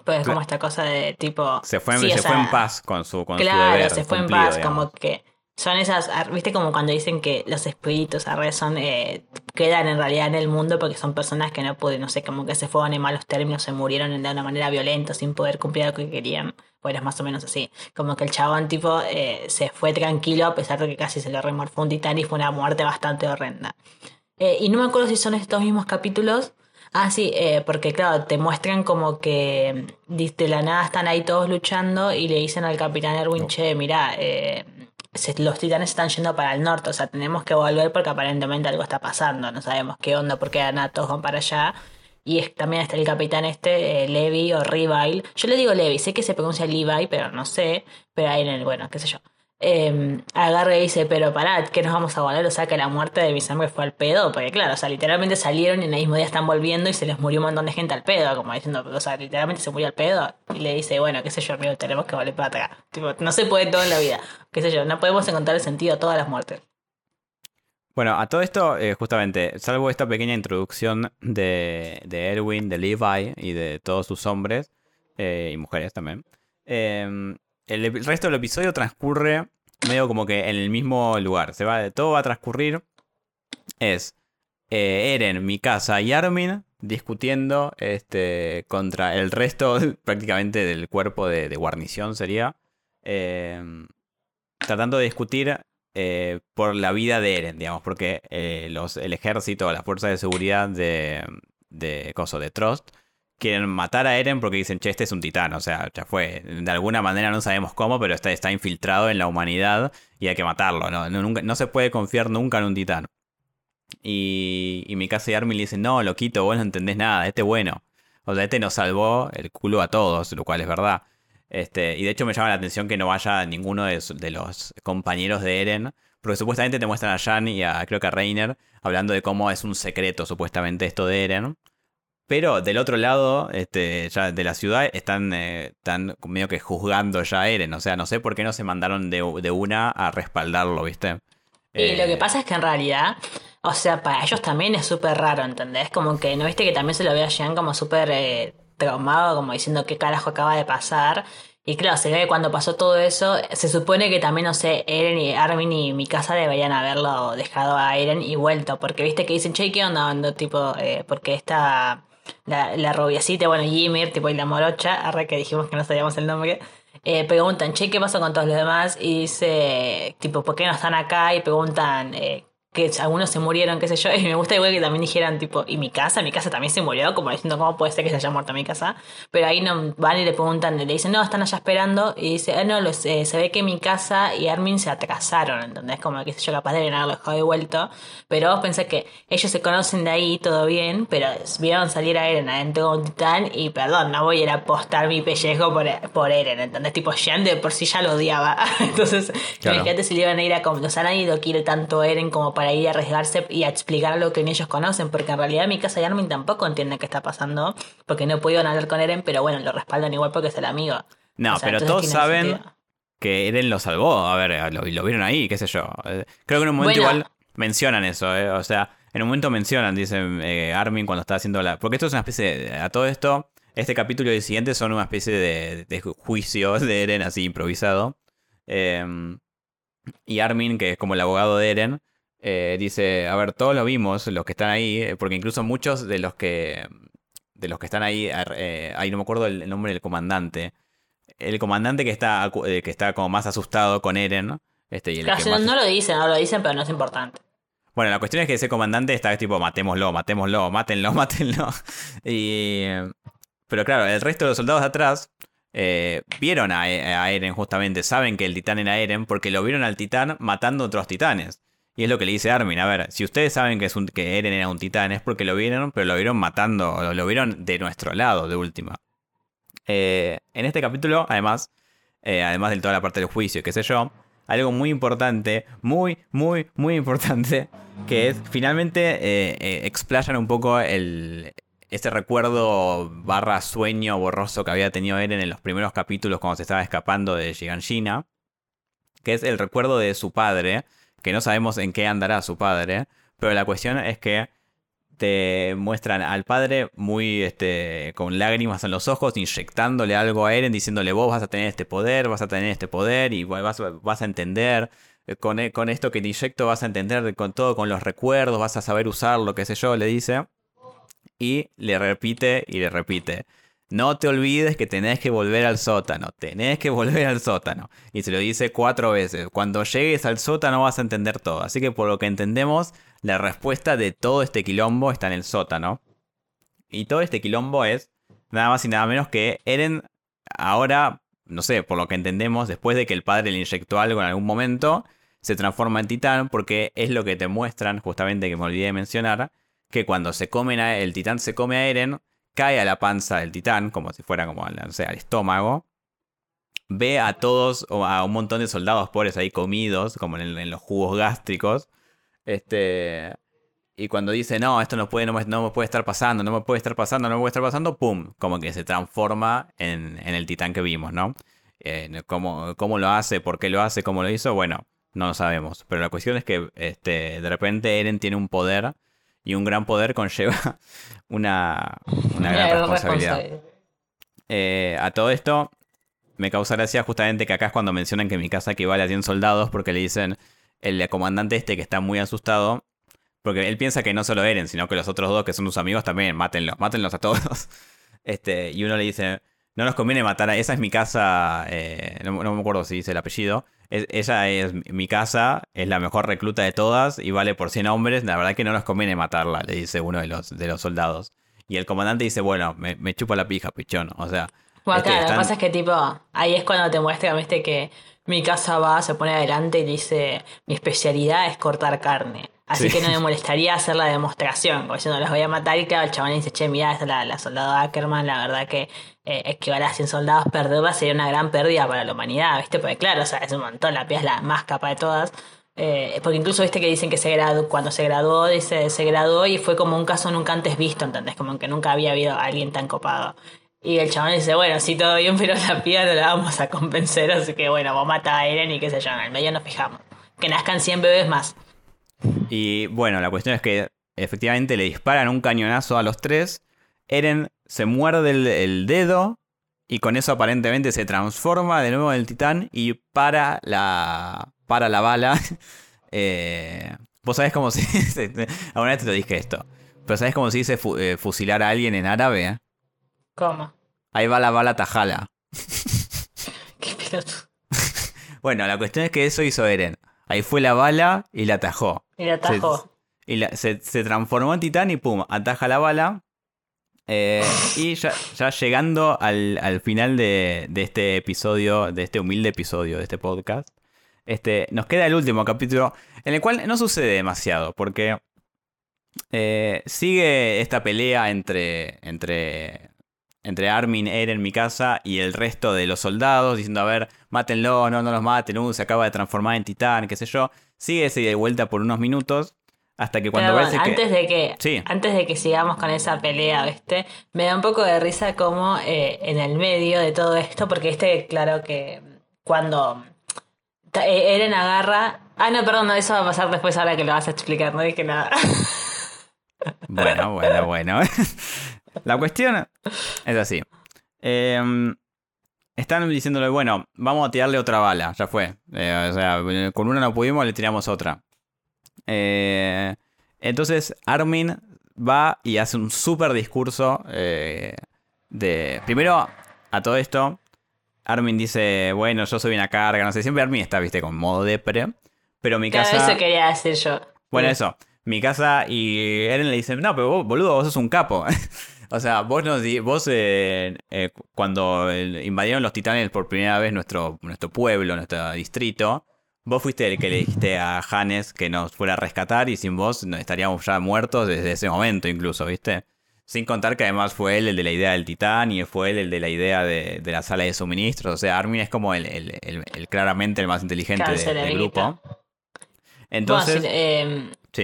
Pues es como esta cosa de tipo. Se fue, sí, se fue sea, en paz con su, con su Claro, deber se fue en paz, digamos. como que son esas, ar- viste como cuando dicen que los espíritus arre son, eh, quedan en realidad en el mundo porque son personas que no pueden, no sé, como que se fueron en malos términos, se murieron de una manera violenta sin poder cumplir lo que querían. Bueno, es más o menos así. Como que el chabón tipo eh, se fue tranquilo a pesar de que casi se le remorfó un titán y fue una muerte bastante horrenda. Eh, y no me acuerdo si son estos mismos capítulos. Ah, sí, eh, porque claro, te muestran como que dis- de la nada están ahí todos luchando y le dicen al capitán Erwin, No. che, mira, eh, los titanes están yendo para el norte, o sea, tenemos que volver porque aparentemente algo está pasando, no sabemos qué onda, porque nada, todos van para allá. Y es- también está el capitán este, eh, Levi o Revile. Yo le digo Levi, sé que se pronuncia Levi, pero no sé. Pero ahí en el, bueno, qué sé yo. Eh, y dice, pero pará, que nos vamos a volver? O sea, que la muerte de mi sangre fue al pedo. Porque claro, o sea, literalmente salieron y en el mismo día están volviendo y se les murió un montón de gente al pedo. Como diciendo, o sea, literalmente se murió al pedo. Y le dice, bueno, qué sé yo, amigo, tenemos que volver para atrás. No se puede todo en la vida. Qué sé yo, no podemos encontrar el sentido a todas las muertes. Bueno, a todo esto, eh, justamente, salvo esta pequeña introducción de, de Erwin, de Levi y de todos sus hombres, eh, y mujeres también, eh, el, resto del episodio transcurre medio como que en el mismo lugar. Se va, todo va a transcurrir. Es eh, Eren, Mikasa y Armin discutiendo este, contra el resto prácticamente del cuerpo de, de guarnición sería. eh, tratando de discutir eh, por la vida de Eren, digamos, porque eh, los, el ejército, las fuerzas de seguridad de, de, coso, de Trust quieren matar a Eren porque dicen, che, este es un titán, o sea, ya fue. De alguna manera no sabemos cómo, pero está, está infiltrado en la humanidad y hay que matarlo, ¿no? No, nunca- no se puede confiar nunca en un titán. Y, y Mikasa y Armin le dicen, no, loquito, vos no entendés nada, este bueno. O sea, este nos salvó el culo a todos, lo cual es verdad. Este, y de hecho me llama la atención que no vaya ninguno de, los compañeros de Eren. Porque supuestamente te muestran a Jan y a creo que a Reiner hablando de cómo es un secreto supuestamente esto de Eren. Pero del otro lado, este, ya de la ciudad, están, eh, están medio que juzgando ya a Eren. O sea, no sé por qué no se mandaron de, de una a respaldarlo, ¿viste? Y lo Eh, que pasa es que en realidad, o sea, para ellos también es súper raro, ¿entendés? Como que, ¿no viste que también se lo ve a Jean como súper eh, traumado, como diciendo qué carajo acaba de pasar? Y claro, se ve que cuando pasó todo eso, se supone que también, no sé, Eren y Armin y Mikasa deberían haberlo dejado a Eren y vuelto, porque viste que dicen, che, ¿qué onda? Tipo, eh, porque esta, la, la rubiacita, bueno, Ymir, tipo, y la morocha, arre que dijimos que no sabíamos el nombre, eh, preguntan, che, ¿qué pasó con todos los demás? Y dice, tipo, ¿por qué no están acá? Y preguntan, eh, que algunos se murieron, qué sé yo, *laughs* y me gusta igual que también dijeran, tipo, ¿y mi casa? Mi casa también se murió, como diciendo, ¿cómo puede ser que se haya muerto mi casa? Pero ahí no van y le preguntan, le dicen, no, están allá esperando, y dice, ah, no, los, eh, se ve que mi casa y Armin se atrasaron, ¿entendés? Como que sé yo, capaz de haberlo dejado de vuelto, pero vos pensás que ellos se conocen de ahí, todo bien, pero vieron salir a Eren adentro de un titán, y perdón, no voy a ir a apostar mi pellejo por, por Eren, ¿entendés? Tipo, Jean de por sí ya lo odiaba, *laughs* entonces, claro. imagínate si le iban a ir a, como, los han ido quiere tanto Eren como para ir a arriesgarse y a explicar lo que ni ellos conocen, porque en realidad mi casa y Armin tampoco entienden qué está pasando, porque no pudieron hablar con Eren, pero bueno, lo respaldan igual porque es el amigo. No, pero todos saben que Eren lo salvó, a ver, lo, lo, vieron ahí, qué sé yo. Eh, creo que en un momento igual mencionan eso, eh, o sea, en un momento mencionan, dicen eh, Armin cuando está haciendo la... Porque esto es una especie de... A todo esto, este capítulo y el siguiente son una especie de, de juicio de Eren así improvisado. Em, y Armin, que es como el abogado de Eren, eh, dice, a ver, todos lo vimos, los que están ahí, eh, porque incluso muchos de los que de los que están ahí, eh, ahí no me acuerdo el, nombre del comandante, el comandante que está que está como más asustado con Eren, este, y no, lo dicen, no lo dicen, pero no es importante. Bueno, la cuestión es que ese comandante está tipo, matémoslo, matémoslo, mátenlo, *laughs* mátenlo. y, pero claro, el resto de los soldados de atrás vieron a, a, Eren justamente, saben que el titán era Eren porque lo vieron al titán matando otros titanes. Y es lo que le dice Armin. A ver, si ustedes saben que, es un, que Eren era un titán es porque lo vieron, pero lo vieron matando, lo vieron de nuestro lado, de última. Eh, en este capítulo, además, eh, además de toda la parte del juicio, qué sé yo, algo muy importante, muy, muy, muy importante, que es finalmente eh, explayan un poco el, ese recuerdo barra sueño borroso que había tenido Eren en los primeros capítulos cuando se estaba escapando de Shiganshina, que es el recuerdo de su padre, que no sabemos en qué andará su padre, pero la cuestión es que te muestran al padre muy este, con lágrimas en los ojos, inyectándole algo a Eren, diciéndole vos vas a tener este poder, vas a tener este poder y vas, vas a entender. Eh, con, e, con, esto que te inyecto vas a entender con todo, con los recuerdos, vas a saber usarlo, qué sé yo, le dice. Y le repite y le repite. No te olvides que tenés que volver al sótano, tenés que volver al sótano. Y se lo dice cuatro veces. Cuando llegues al sótano vas a entender todo. Así que por lo que entendemos, la respuesta de todo este quilombo está en el sótano. Y todo este quilombo es nada más y nada menos que Eren ahora, no sé, por lo que entendemos, después de que el padre le inyectó algo en algún momento, se transforma en titán porque es lo que te muestran, justamente que me olvidé de mencionar, que cuando se comen a, el titán se come a Eren, cae a la panza del titán, como si fuera como no sé, al estómago. Ve a todos, o a un montón de soldados pobres ahí comidos, como en, los jugos gástricos. Este. Y cuando dice, no, esto no puede, no me, puede estar pasando, no me puede estar pasando, no me puede estar pasando, ¡pum! Como que se transforma en, el titán que vimos, ¿no? ¿cómo, ¿Cómo lo hace? ¿Por qué lo hace? ¿Cómo lo hizo? Bueno, no lo sabemos. Pero la cuestión es que este, de repente Eren tiene un poder y un gran poder conlleva *laughs* una, gran *laughs* responsabilidad. Eh, a todo esto, me causa gracia justamente que acá es cuando mencionan que mi casa equivale a 100 soldados porque le dicen el comandante este que está muy asustado. Porque él piensa que no solo Eren, sino que los otros dos que son sus amigos también, mátenlos, mátenlos a todos. *laughs* Este, y uno le dice, no nos conviene matar a... Esa es mi casa, eh, no, me acuerdo si dice el apellido, ella es mi casa, es la mejor recluta de todas y vale por 100 hombres. La verdad que no nos conviene matarla, le dice uno de los, de los soldados. Y el comandante dice, bueno, me, chupa la pija, pichón. O sea... Bueno, claro, lo que pasa es que tipo, ahí es cuando te muestra, viste, que mi casa va, se pone adelante y dice, mi especialidad es cortar carne. Así que no me molestaría hacer la demostración, yo no los voy a matar y claro, el chabón dice, che, mira, esta es la, la soldado Ackerman, la verdad que eh, esquivar a 100 soldados, perderla sería una gran pérdida para la humanidad, ¿viste? Porque claro, o sea, es un montón, la pía es la más capa de todas. Eh, porque incluso viste que dicen que se graduó, cuando se graduó, dice, se graduó y fue como un caso nunca antes visto, ¿entendés? Como que nunca había habido alguien tan copado. Y el chabón dice, bueno, sí, todo bien, pero la pía no la vamos a convencer, así que bueno, vos mata a Eren y qué sé yo, en el medio nos fijamos. Que nazcan 100 bebés más. Y bueno, la cuestión es que efectivamente le disparan un cañonazo a los tres. Eren se muerde el, dedo y con eso aparentemente se transforma de nuevo en el titán y para la, para la bala. *laughs* Eh, Vos sabés cómo se dice. *laughs* Alguna vez te lo dije esto. Pero sabés cómo se dice eh, fusilar a alguien en árabe. ¿Cómo? Ahí va la bala tajala. *laughs* Qué bueno, la cuestión es que eso hizo Eren Ahí fue la bala y la atajó. Y la atajó. y se, transformó en titán y pum, ataja la bala. Eh, y ya, llegando al, final de, este episodio, de este humilde episodio de este podcast, este, nos queda el último capítulo, en el cual no sucede demasiado, porque eh, sigue esta pelea entre, entre, entre Armin, Eren, Mikasa y el resto de los soldados, diciendo, a ver, mátenlo, no, no los maten, uh, se acaba de transformar en titán, qué sé yo. Sigue ese de vuelta por unos minutos. Hasta que cuando bueno, antes de que antes de que sigamos con esa pelea, ¿viste? Me da un poco de risa como eh, en el medio de todo esto, porque este, claro que cuando eh, Eren agarra. Ah, no, perdón, no, eso va a pasar después ahora que lo vas a explicar, no dije nada. Bueno, bueno, bueno. *laughs* La cuestión es así. Em, están diciéndole, bueno, vamos a tirarle otra bala, ya fue. Eh, o sea, con una no pudimos, le tiramos otra. Eh, entonces Armin va y hace un súper discurso de... Primero, a todo esto, Armin dice, bueno, yo soy una carga, no sé, siempre Armin está, viste, con modo depre. Pero mi casa... eso quería decir yo. Bueno, eso. Mi casa y Eren le dicen, no, pero vos, boludo, vos sos un capo. *laughs* o sea, vos, nos, vos eh, eh, cuando invadieron los titanes por primera vez nuestro, nuestro pueblo, nuestro distrito, vos fuiste el que le dijiste a Hannes que nos fuera a rescatar y sin vos estaríamos ya muertos desde ese momento incluso, ¿viste? Sin contar que además fue él el de la idea del titán y fue él el de la idea de, la sala de suministros. O sea, Armin es como el, claramente el más inteligente del grupo. Entonces,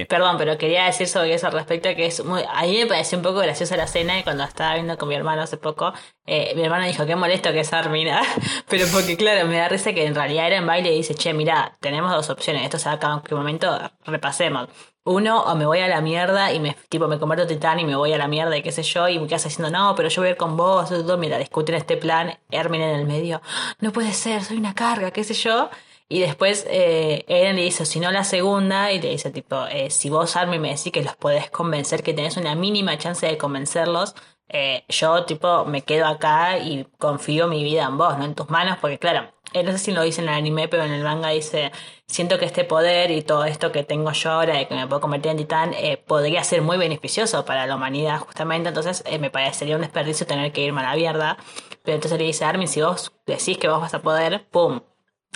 Perdón, pero quería decir sobre eso al respecto que es muy... A mí me pareció un poco graciosa la escena y cuando estaba viendo con mi hermano hace poco, eh, mi hermano dijo, qué molesto que es Armin, *laughs* pero porque claro, me da risa que en realidad era en baile y dice, che, mira, tenemos dos opciones, esto se acá en qué momento, repasemos. Uno, o me voy a la mierda y me, tipo, me convierto titán y me voy a la mierda y qué sé yo, y me quedas diciendo, no, pero yo voy a ir con vos, mira, discuten este plan, Armin en el medio, no puede ser, soy una carga, qué sé yo. Y después eh, Eren le dice, si no la segunda, y le dice tipo, eh, si vos Armin me decís que los podés convencer, que tenés una mínima chance de convencerlos, eh, yo tipo me quedo acá y confío mi vida en vos, no en tus manos, porque claro, no sé si lo dice en el anime, pero en el manga dice, siento que este poder y todo esto que tengo yo ahora de que me puedo convertir en titán podría ser muy beneficioso para la humanidad justamente, entonces me parecería un desperdicio tener que irme a la mierda. Pero entonces le dice, Armin, si vos decís que vos vas a poder, ¡pum!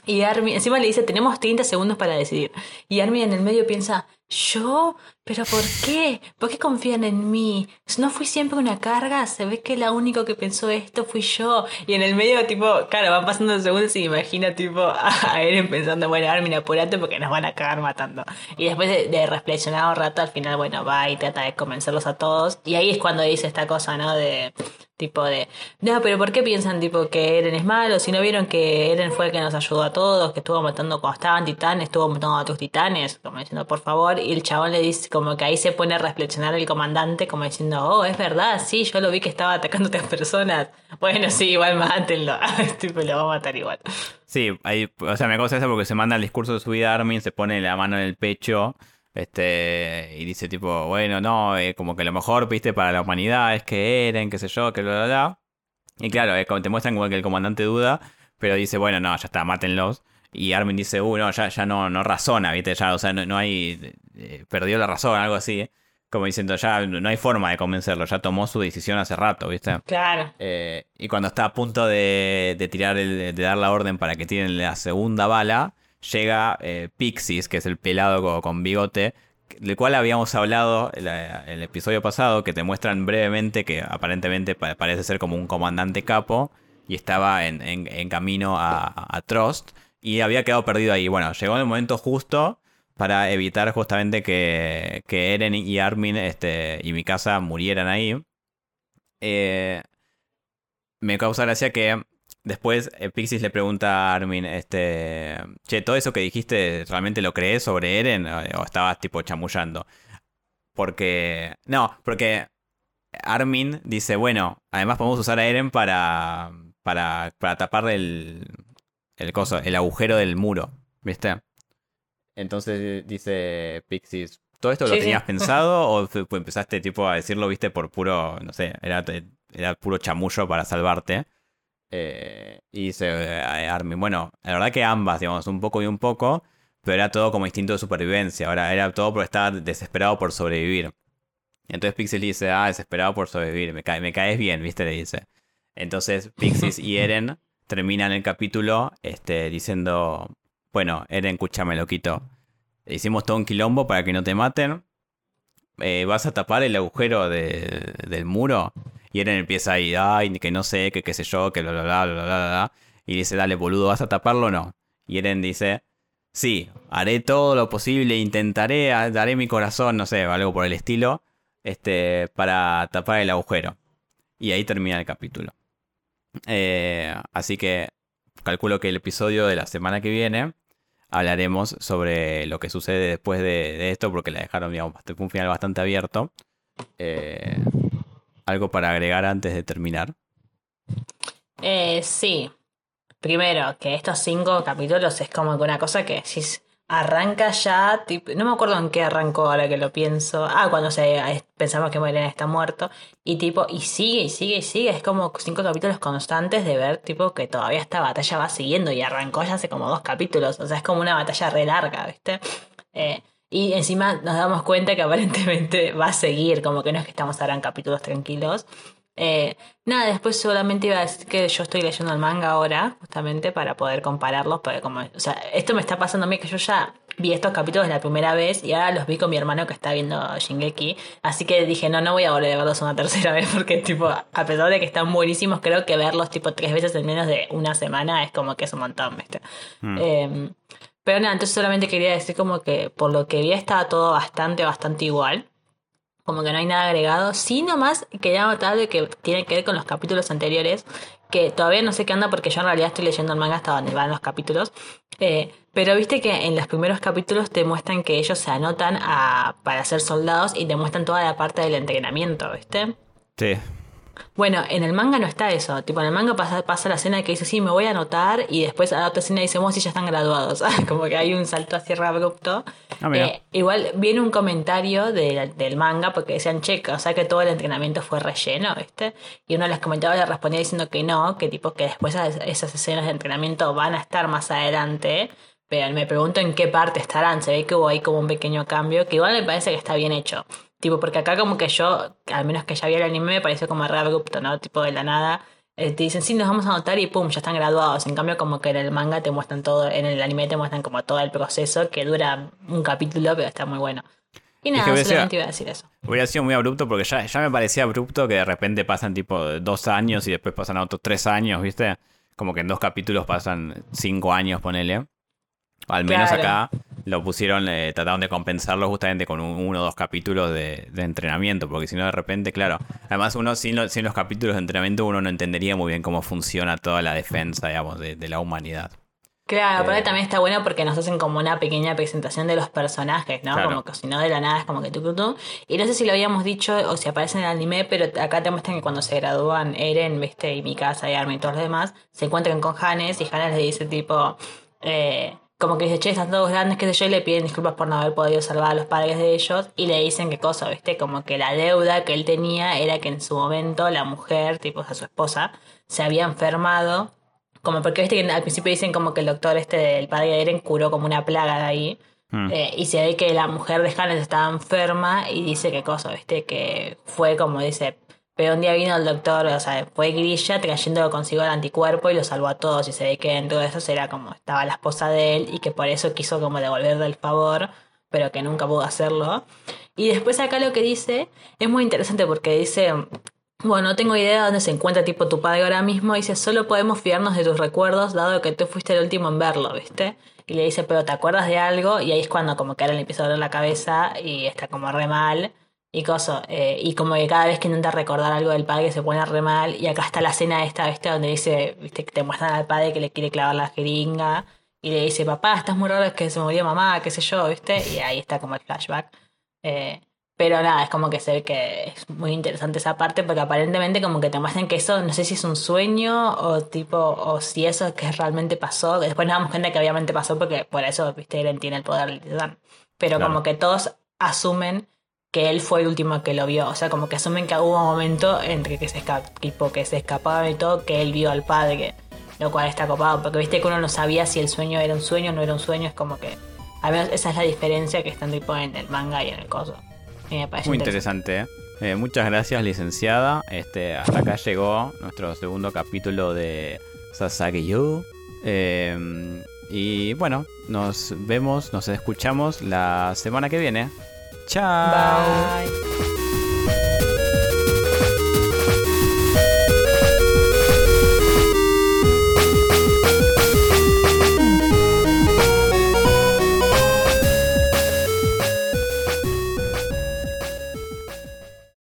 Y Armin, encima le dice, tenemos 30 segundos para decidir. Y Armin en el medio piensa, ¿yo? ¿Pero por qué? ¿Por qué confían en mí? ¿No fui siempre una carga? Se ve que la único que pensó esto fui yo. Y en el medio, tipo, claro, van pasando segundos y imagina, tipo, *laughs* a Eren pensando, bueno, Armin, apurate porque nos van a cagar matando. Y después de, de un rato, al final, bueno, va y trata de convencerlos a todos. Y ahí es cuando dice esta cosa, ¿no? De Tipo de, no, pero ¿por qué piensan tipo que Eren es malo? Si no vieron que Eren fue el que nos ayudó a todos, que estuvo matando cuando estaban titanes, estuvo matando a tus titanes, como diciendo, por favor. Y el chabón le dice, como que ahí se pone a reflexionar el comandante, como diciendo, oh, es verdad, sí, yo lo vi que estaba atacando a otras personas. Bueno, sí, igual mátenlo. *laughs* tipo, lo va a matar igual. Sí, ahí, o sea, me causa eso porque se manda el discurso de su vida Armin, se pone la mano en el pecho este, y dice tipo, bueno, no, eh, como que lo mejor, viste, para la humanidad es que Eren, qué sé yo, que bla, bla, bla. Y claro, como te muestran como que el comandante duda, pero dice, bueno, no, ya está, mátenlos. Y Armin dice, uh, no, ya, ya no, no razona, viste, ya, o sea, no, no hay, eh, perdió la razón, algo así. Como diciendo, ya no hay forma de convencerlo, ya tomó su decisión hace rato, ¿viste? Claro. Eh, y cuando está a punto de, de tirar, el, de dar la orden para que tiren la segunda bala, llega eh, Pixis, que es el pelado con, bigote, del cual habíamos hablado en el episodio pasado, que te muestran brevemente que aparentemente parece ser como un comandante capo y estaba en, camino a, Trust y había quedado perdido ahí. Bueno, llegó en el momento justo para evitar justamente que, que Eren y Armin este, y casa murieran ahí. Eh, me causa gracia que Después eh, Pixis le pregunta a Armin, este, che, ¿todo eso que dijiste realmente lo crees sobre Eren o estabas tipo chamullando? Porque, no, porque Armin dice, bueno, además podemos usar a Eren para, para, para tapar el, el, coso, el agujero del muro, ¿viste? Entonces dice Pixis, ¿todo esto lo tenías *laughs* pensado o empezaste tipo a decirlo, viste, por puro, no sé, era, era puro chamullo para salvarte? Eh, y dice eh, Armin, bueno, la verdad que ambas, digamos, un poco y un poco, pero era todo como instinto de supervivencia. Ahora era todo por estar desesperado por sobrevivir. Entonces Pixis le dice, ah, desesperado por sobrevivir, me, me caes bien, ¿viste? Le dice. Entonces Pixis y *laughs* Eren terminan el capítulo este, diciendo, bueno, Eren, escúchame, loquito. Hicimos todo un quilombo para que no te maten. Eh, vas a tapar el agujero del muro. Y Eren empieza ahí, ay, que no sé, que qué sé yo, que bla, bla, bla, bla, bla. Y dice, dale, boludo, ¿vas a taparlo o no? Y Eren dice, sí, haré todo lo posible, intentaré, daré mi corazón, no sé, algo por el estilo, este, para tapar el agujero. Y ahí termina el capítulo. Eh, así que calculo que el episodio de la semana que viene hablaremos sobre lo que sucede después de, esto, porque la dejaron, digamos, un final bastante abierto. Eh, ¿Algo para agregar antes de terminar? Eh, sí. Primero, que estos cinco capítulos es como que una cosa que si arranca ya, tipo, no me acuerdo en qué arrancó ahora que lo pienso. Ah, cuando se, pensamos que Moirena está muerto. Y tipo, y sigue, y sigue, y sigue. Es como cinco capítulos constantes de ver, tipo, que todavía esta batalla va siguiendo y arrancó ya hace como dos capítulos. O sea, es como una batalla re larga, ¿viste? Eh, y encima nos damos cuenta que *laughs* aparentemente va a seguir, como que no es que estamos ahora en capítulos tranquilos. Eh, nada, después solamente iba a decir que yo estoy leyendo el manga ahora, justamente para poder compararlos, porque como, o sea, esto me está pasando a mí que yo ya vi estos capítulos la primera vez y ahora los vi con mi hermano que está viendo Shingeki, así que dije, no, no voy a volver a verlos una tercera *laughs* vez porque tipo, a pesar de que están buenísimos, creo que verlos tipo tres veces en menos de una semana es como que es un montón, ¿viste? Mm. Pero nada, entonces solamente quería decir como que por lo que vi estaba todo bastante, bastante igual como que no hay nada agregado. Sí, nomás quería notar de que tiene que ver con los capítulos anteriores, que todavía no sé qué anda porque yo en realidad estoy leyendo el manga hasta donde van los capítulos. Eh, pero viste que en los primeros capítulos te muestran que ellos se anotan a, para ser soldados y te muestran toda la parte del entrenamiento, ¿viste? Sí. Bueno, en el manga no está eso. Tipo, en el manga pasa, pasa la escena que dice, sí, me voy a anotar, y después a la otra escena dice, vos sí, ya están graduados. *laughs* Como que hay un salto a cierre abrupto. Ah, eh, igual viene un comentario del manga porque decían, che, o sea que todo el entrenamiento fue relleno, ¿viste? Y uno de los comentarios le respondía diciendo que no, que tipo que después esas escenas de entrenamiento van a estar más adelante. Pero me pregunto en qué parte estarán. Se ve que hubo ahí como un pequeño cambio, que igual me parece que está bien hecho. Tipo, porque acá como que yo, al menos que ya vi el anime, me pareció como re abrupto, ¿no? Tipo de la nada. Eh, te dicen, sí, nos vamos a anotar y pum, ya están graduados. En cambio, como que en el manga te muestran todo, en el anime te muestran como todo el proceso, que dura un capítulo, pero está muy bueno. Y nada, solamente iba a decir eso. Hubiera sido muy abrupto porque ya, ya me parecía abrupto que de repente pasan tipo dos años y después pasan otros tres años, ¿viste? Como que en dos capítulos pasan cinco años, ponele. Al menos acá lo pusieron, eh, trataron de compensarlo justamente con uno o dos capítulos de, entrenamiento, porque si no de repente, claro, además uno sin, los capítulos de entrenamiento uno no entendería muy bien cómo funciona toda la defensa, digamos, de, la humanidad. Claro, pero eh, también está bueno porque nos hacen como una pequeña presentación de los personajes, ¿no? Como que si no de la nada es como que tú, tú, tú. Y no sé si lo habíamos dicho o si aparece en el anime, pero acá te muestran que cuando se gradúan Eren, viste, y Mikasa y Armin y todos los demás, se encuentran con Hannes y Hannes le dice tipo, eh, como que dice, che, están todos grandes, qué sé yo, y le piden disculpas por no haber podido salvar a los padres de ellos, y le dicen qué cosa, ¿viste? Como que la deuda que él tenía era que en su momento la mujer, tipo, a su esposa, se había enfermado, como porque, viste, que al principio dicen como que el doctor este del padre de Eren curó como una plaga de ahí, hmm. eh, y se ve que la mujer de Hannes estaba enferma, y dice qué cosa, ¿viste? Que fue como dice, pero un día vino el doctor, o sea, fue Grilla trayendo consigo el anticuerpo y lo salvó a todos. Y se ve que dentro de eso era como estaba la esposa de él y que por eso quiso como devolverle el favor, pero que nunca pudo hacerlo. Y después acá lo que dice es muy interesante porque dice, bueno, no tengo idea de dónde se encuentra tipo tu padre ahora mismo. Dice, solo podemos fiarnos de tus recuerdos dado que tú fuiste el último en verlo, ¿viste? Y le dice, pero ¿te acuerdas de algo? Y ahí es cuando como que ahora le empieza a doler la cabeza y está como re mal y cosa, eh, y como que cada vez que intenta recordar algo del padre se pone re mal, y acá está la escena esta, ¿viste? donde dice, viste, que te muestran al padre que le quiere clavar la jeringa, y le dice, papá, estás muy raro, es que se murió mamá, qué sé yo, ¿viste? Y ahí está como el flashback. Eh, pero nada, es como que se ve que es muy interesante esa parte, porque aparentemente como que te muestran que eso, no sé si es un sueño, o tipo, o si eso es que realmente pasó, después nos damos cuenta que obviamente pasó porque por eso, viste, Eren tiene el poder Pero como que todos asumen que él fue el último que lo vio. O sea, como que asumen que hubo un momento entre que se, tipo, que se escapaban y todo, que él vio al padre. Lo cual está copado, porque viste que uno no sabía si el sueño era un sueño o no era un sueño. Es como que. a menos esa es la diferencia que están tipo en el manga y en el coso. Muy interesante, ¿eh? ¿eh? Muchas gracias, licenciada. Este, hasta acá llegó nuestro segundo capítulo de Sasaki Yu. Em, y bueno, nos vemos, nos escuchamos la semana que viene. Ciao. Bye.